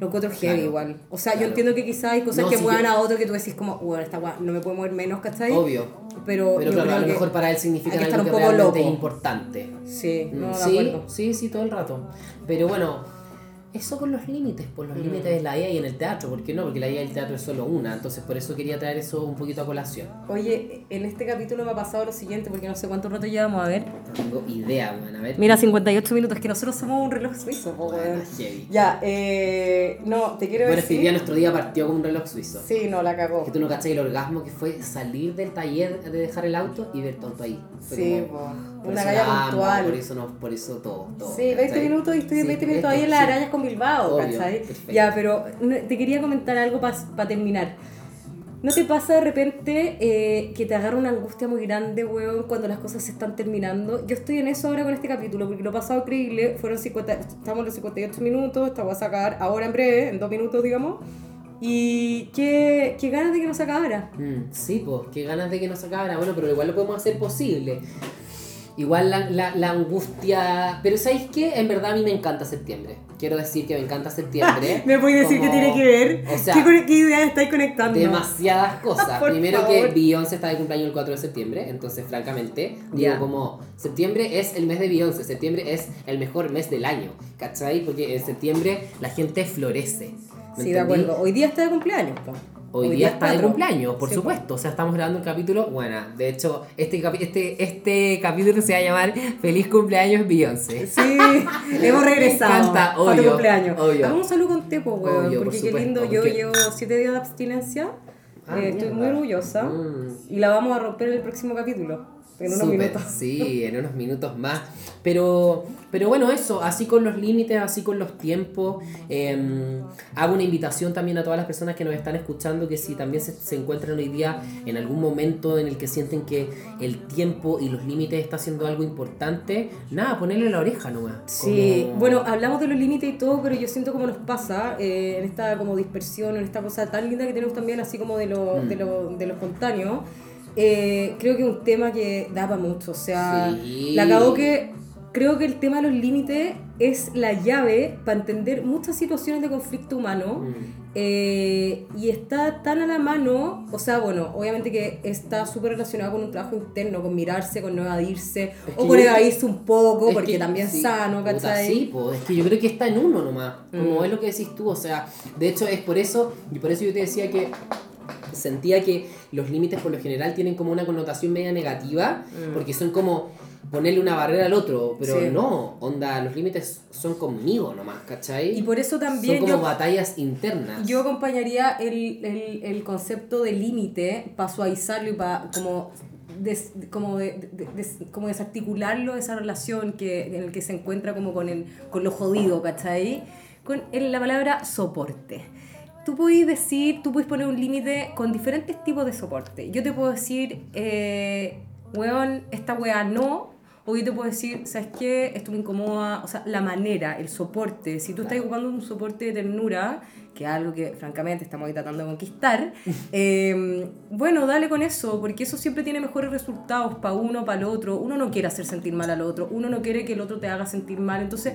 lo encuentro heavy Claro, igual. O sea, yo entiendo que quizás hay cosas No, que sí, muevan yo- a otro que tú decís como, bueno, esta weá no me puedo mover menos, ¿cachai? Obvio. Pero, Pero claro, a lo mejor para él significa algo un que poco realmente loco. es importante. Sí, no, Mm, de sí, sí, sí, todo el rato. Pero bueno, eso con los límites, por los Mm. límites de la IA y en el teatro, ¿por qué no? Porque la IA y el teatro es solo una, entonces por eso quería traer eso un poquito a colación. Oye, en este capítulo me ha pasado lo siguiente, porque no sé cuánto rato llevamos a ver. No tengo idea, weón, a ver. Mira, 58 minutos, que nosotros somos un reloj suizo, Bueno, heavy. Ya, eh, no, te quiero Bueno, es que decir... día nuestro día partió con un reloj suizo. Sí, no, la cagó. Que tú no cachai el orgasmo que fue salir del taller de dejar el auto y ver tonto ahí. Fue Sí, como- po, por una amo, puntual. Por eso, no, por eso todo. todo Sí, 20 ¿cachai? minutos y estoy Sí, 20 minutos esto, ahí en las sí. arañas con Bilbao, Obvio, ¿cachai? perfecto. Ya, pero te quería comentar algo para terminar. ¿No te pasa de repente eh, que te agarra una angustia muy grande, weón, cuando las cosas se están terminando? Yo estoy en eso ahora con este capítulo, porque lo pasado increíble, fueron 50, estamos en los 58 minutos, esta voy a sacar ahora en breve, en dos minutos, digamos. Y qué, qué ganas de que no se acabara. Mm, sí, pues, qué ganas de que nos acabara. Bueno, pero igual lo podemos hacer posible. Igual la, la, la angustia. Pero ¿sabéis qué? En verdad a mí me encanta septiembre. Quiero decir que me encanta septiembre. ¿Me puedes decir como- qué tiene que ver? O sea, ¿Qué, qué ideas estáis conectando? demasiadas cosas. Primero favor. que Beyoncé está de cumpleaños el 4 de septiembre, entonces francamente digo Ya. como septiembre es el mes de Beyoncé, septiembre es el mejor mes del año, ¿cachai? Porque en septiembre la gente florece. ¿me Sí, de entendí? acuerdo. Hoy día está de cumpleaños. Hoy, día es está de cuatro. cumpleaños, por Sí, po. supuesto. O sea, estamos grabando un capítulo. Bueno, de hecho, este, este, este capítulo se va a llamar Feliz cumpleaños Beyoncé. Sí, hemos regresado. Me encanta, Para obvio, cumpleaños. obvio. Hagamos un saludo con Tepo, weón. Obvio, por porque qué supuesto, lindo. Yo porque- llevo 7 días de abstinencia. Ah, Eh, estoy muy orgullosa. Mm. Y la vamos a romper en el próximo capítulo. En unos Súper, minutos. Sí, en unos minutos más. Pero, pero bueno, eso, así con los límites, así con los tiempos. eh, hago una invitación también a todas las personas que nos están escuchando que si también se, se encuentran hoy día en algún momento en el que sienten que el tiempo y los límites está haciendo algo importante, nada, ponerle la oreja nomás. Sí, Como- bueno, hablamos de los límites y todo, pero yo siento como nos pasa eh, en esta como dispersión, en esta cosa tan linda que tenemos también, así como de lo, Mm. de lo, de lo espontáneo. Eh, creo que es un tema que da para mucho, o sea, Sí. la acabó que creo que el tema de los límites es la llave para entender muchas situaciones de conflicto humano. Mm. Eh, y está tan a la mano, o sea, bueno, obviamente que está súper relacionado con un trabajo interno, con mirarse, con no evadirse, Es o con evadirse un poco, porque que también sí, sano, ¿cachai? Sí, po, es que yo creo que está en uno nomás, como Mm. es lo que decís tú, o sea, de hecho es por eso, y por eso yo te decía que sentía que los límites por lo general tienen como una connotación media negativa, Mm. porque son como ponerle una barrera al otro, pero Sí. no, onda, los límites son conmigo nomás, ¿cachai? Y por eso también son como yo, batallas internas. yo acompañaría el, el, el concepto de límite para suavizarlo y para como, des- como, de- de- des- como desarticularlo, esa relación que, en el que se encuentra como con, el, con lo jodido, ¿cachai? Con el- la palabra soporte. Tú puedes decir, tú puedes poner un límite con diferentes tipos de soporte. Yo te puedo decir, eh, weón, esta weá no, yo te puedo decir, ¿sabes qué? Esto me incomoda. O sea, la manera, el soporte. Si tú estás ocupando un soporte de ternura, que es algo que francamente estamos ahí tratando de conquistar, eh, bueno, dale con eso, porque eso siempre tiene mejores resultados para uno, para el otro. Uno no quiere hacer sentir mal al otro, uno no quiere que el otro te haga sentir mal. Entonces,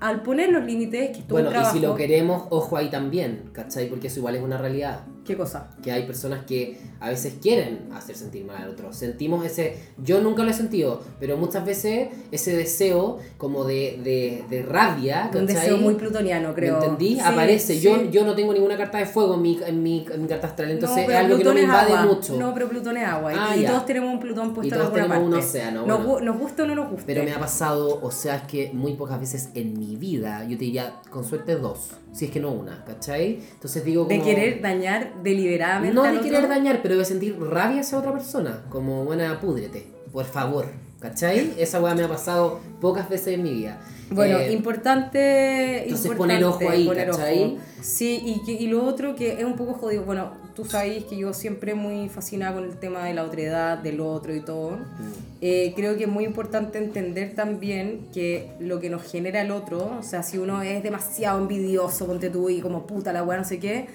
al poner los límites, que es todo bueno, un trabajo... y si lo queremos, ojo ahí también, ¿cachai? Porque eso igual es una realidad. ¿Qué cosa? que hay personas que a veces quieren hacer sentir mal al otro. Sentimos ese, yo nunca lo he sentido, pero muchas veces ese deseo como de, de, de rabia, Un ¿cachai? deseo muy plutoniano, ¿Me creo. entendí? Sí, Aparece. sí. Yo, yo no tengo ninguna carta de fuego en mi, en mi, en mi carta astral, entonces No, es algo que no Plutón me invade agua. mucho. No, pero Plutón es agua. y- Ah, y ya. todos tenemos un Plutón puesto Y en todos alguna tenemos parte. un océano, Nos, bueno. gu- nos gusta o no nos gusta. Pero me ha pasado, o sea, es que muy pocas veces en mi vida, yo te diría, con suerte dos, si es que no una, ¿cachai? Entonces digo como... De querer dañar deliberadamente No de otro. querer dañar, pero de sentir rabia hacia otra persona. Como, buena, púdrete, por favor. ¿Cachai? Esa weá me ha pasado pocas veces en mi vida. Bueno, Eh, importante. entonces importante poner ojo ahí, poner ¿cachai? ojo. Sí, y, y lo otro que es un poco jodido. Bueno, tú sabes que yo siempre muy fascinada con el tema de la otredad, del otro y todo. Mm. Eh, creo que es muy importante entender también que lo que nos genera el otro, o sea, si uno es demasiado envidioso, ponte tú y como puta la weá, no sé qué,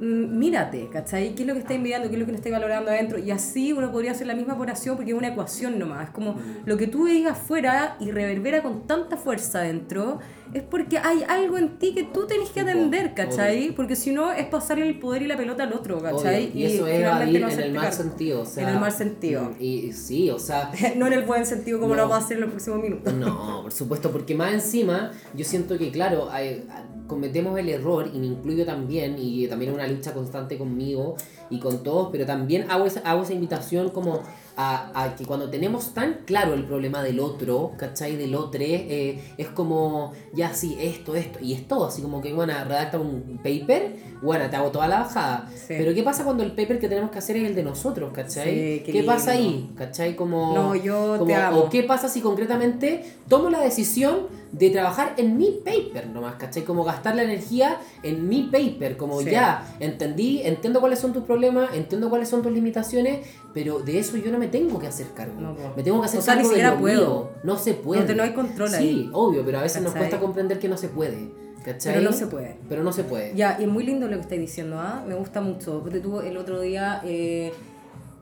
mírate, ¿cachai? ¿Qué es lo que está envidiando? ¿Qué es lo que no está valorando adentro? Y así uno podría hacer la misma oración porque es una ecuación nomás. Es como lo que tú digas fuera y reverbera con tanta fuerza adentro, es porque hay algo en ti que tú tenés que atender, ¿cachai? obvio. Porque si no es pasarle el poder y la pelota al otro, ¿cachai? obvio, Y, eso es finalmente evadir no en el mal sentido. O sea, En el mal sentido. mm, Y, y sí, o sea, no en el buen sentido como No. lo vamos a hacer en los próximos minutos. No, por supuesto, porque más encima yo siento que, claro, hay- cometemos el error, y me incluyo también, y también es una lucha constante conmigo y con todos, pero también hago esa, hago esa invitación como a, a que cuando tenemos tan claro el problema del otro, ¿cachai? Del otro, eh, es como, ya sí, esto, esto, y es todo, así como que, bueno, redacta un paper, bueno, te hago toda la bajada. Sí. Pero ¿qué pasa cuando el paper que tenemos que hacer es el de nosotros, ¿cachai? Sí, qué ¿Qué pasa ahí? ¿Cachai? Como, No, yo como- te amo. ¿O qué pasa si concretamente tomo la decisión de trabajar en mi paper nomás, ¿cachai? Como gastar la energía en mi paper, como Sí. ya, entendí, entiendo cuáles son tus problemas, entiendo cuáles son tus limitaciones, pero de eso yo no me tengo que hacer cargo. No, po. me tengo que hacer O sea, ni cargo de siquiera lo puedo. mío. No se puede. No te- no hay control sí, ahí. obvio, pero a veces nos ¿Cachai? cuesta comprender que no se puede, ¿cachai? Pero no se puede. Pero no se puede. Ya, y es muy lindo lo que estáis diciendo, ¿ah? Me gusta mucho. Porque tú el otro día, eh,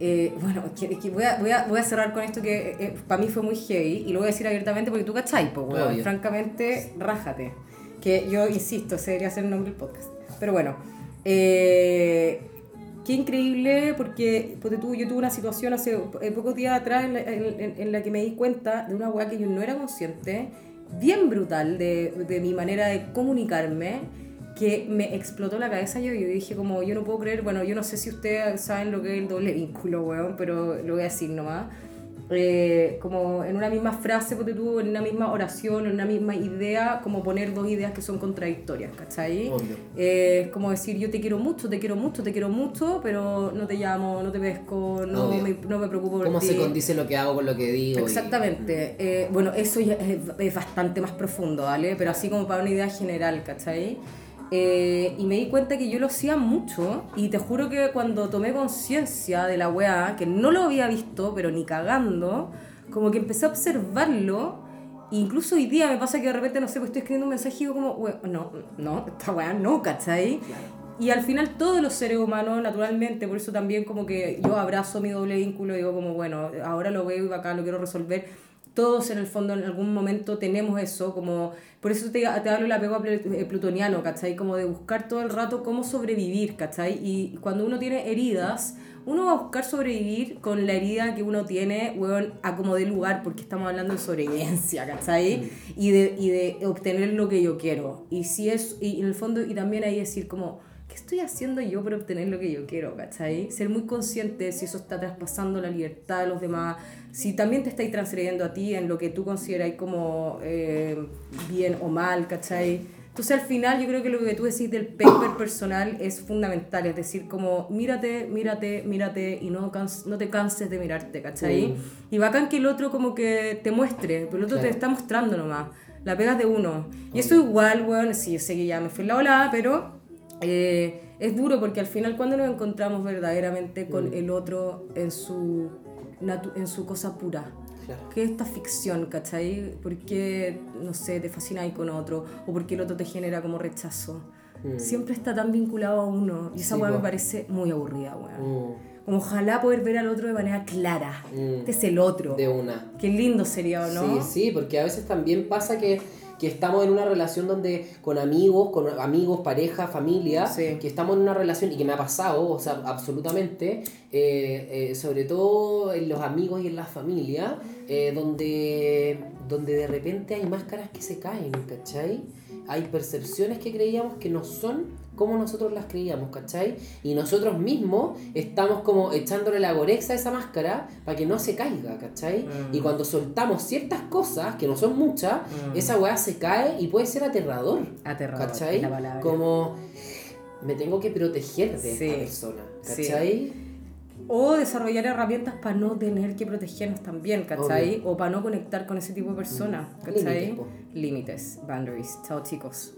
eh, bueno, que, que voy, a, voy, a, voy, a, cerrar con esto que eh, para mí fue muy heavy y lo voy a decir abiertamente porque tú cachai, pues, weón. Francamente, rájate. Que yo insisto, ese debería ser el nombre del podcast. Pero bueno, eh, qué increíble porque, porque tú, yo tuve una situación hace pocos días atrás en la, en, en la, que me di cuenta de una weá que yo no era consciente, bien brutal de, de mi manera de comunicarme que me explotó la cabeza yo, yo dije como, yo no puedo creer, bueno, yo no sé si ustedes saben lo que es el doble vínculo, weón, pero lo voy a decir nomás. Eh, como en una misma frase, porque tú, en una misma oración, en una misma idea, como poner dos ideas que son contradictorias, ¿cachai? Eh, es como decir, yo te quiero mucho, te quiero mucho, te quiero mucho, pero no te llamo, no te pesco, no, me, no me preocupo por ¿Cómo ti. se condice lo que hago con lo que digo? Exactamente. Y... Eh, bueno, eso ya es, es, bastante más profundo, ¿vale? Pero así como para una idea general, ¿cachai? Eh, y me di cuenta que yo lo hacía mucho y te juro que cuando tomé conciencia de la weá, que no lo había visto, pero ni cagando, como que empecé a observarlo. Incluso hoy día me pasa que de repente, no sé, pues estoy escribiendo un mensaje y digo como, no, no, esta weá no, ¿cachai? Y al final todos los seres humanos, naturalmente, por eso también como que yo abrazo mi doble vínculo y digo como, bueno, ahora lo veo y acá lo quiero resolver todos en el fondo en algún momento tenemos eso, como por eso te, te hablo del apego plutoniano, ¿cachai? Como de buscar todo el rato cómo sobrevivir, ¿cachai? Y cuando uno tiene heridas, uno va a buscar sobrevivir con la herida que uno tiene, weón, a como de lugar, porque estamos hablando de sobrevivencia, ¿cachai? Y de, y de obtener lo que yo quiero. Y si es, y en el fondo, y también ahí decir como, ¿qué estoy haciendo yo para obtener lo que yo quiero, ¿cachai? Ser muy consciente si eso está traspasando la libertad de los demás, si también te estáis transfiriendo a ti en lo que tú consideras como eh, bien o mal, ¿cachai? Entonces al final yo creo que lo que tú decís del paper personal es fundamental, es decir, como mírate, mírate, mírate y no, no te canses de mirarte, ¿cachai? Mm. Y bacán que el otro como que te muestre, pero el otro claro. te está mostrando nomás, la pegas de uno. Y eso igual, bueno, sí, yo sé que ya me fui en la volada, pero eh, es duro porque al final cuando nos encontramos verdaderamente con mm. el otro en su en su cosa pura. Claro. ¿Qué es esta ficción, cachai? ¿Por qué, no sé, te fascina ir con otro? ¿O por qué el otro te genera como rechazo? Mm. Siempre está tan vinculado a uno. Y esa sí, weá me parece muy aburrida, weón. Mm. Como ojalá poder ver al otro de manera clara. Mm. Este es el otro. De una. Qué lindo sería, ¿no? Sí, sí, porque a veces también pasa que que estamos en una relación donde con amigos, con amigos, pareja, familia, sí. que estamos en una relación y que me ha pasado, o sea, absolutamente, eh, eh, sobre todo en los amigos y en la familia, eh, donde, donde de repente hay máscaras que se caen, ¿cachai? Hay percepciones que creíamos que no son como nosotros las creíamos, ¿cachai? Y nosotros mismos estamos como echándole la gorexa a esa máscara para que no se caiga, ¿cachai? Mm. Y cuando soltamos ciertas cosas, que no son muchas, mm. esa weá se cae y puede ser aterrador. Aterrador. ¿cachai? La. Como me tengo que proteger de sí. esta persona, ¿cachai? Sí. O desarrollar herramientas para no tener que protegernos también, ¿cachai? Obvio. O para no conectar con ese tipo de personas, ¿cachai? Límites, boundaries. Chao, chicos.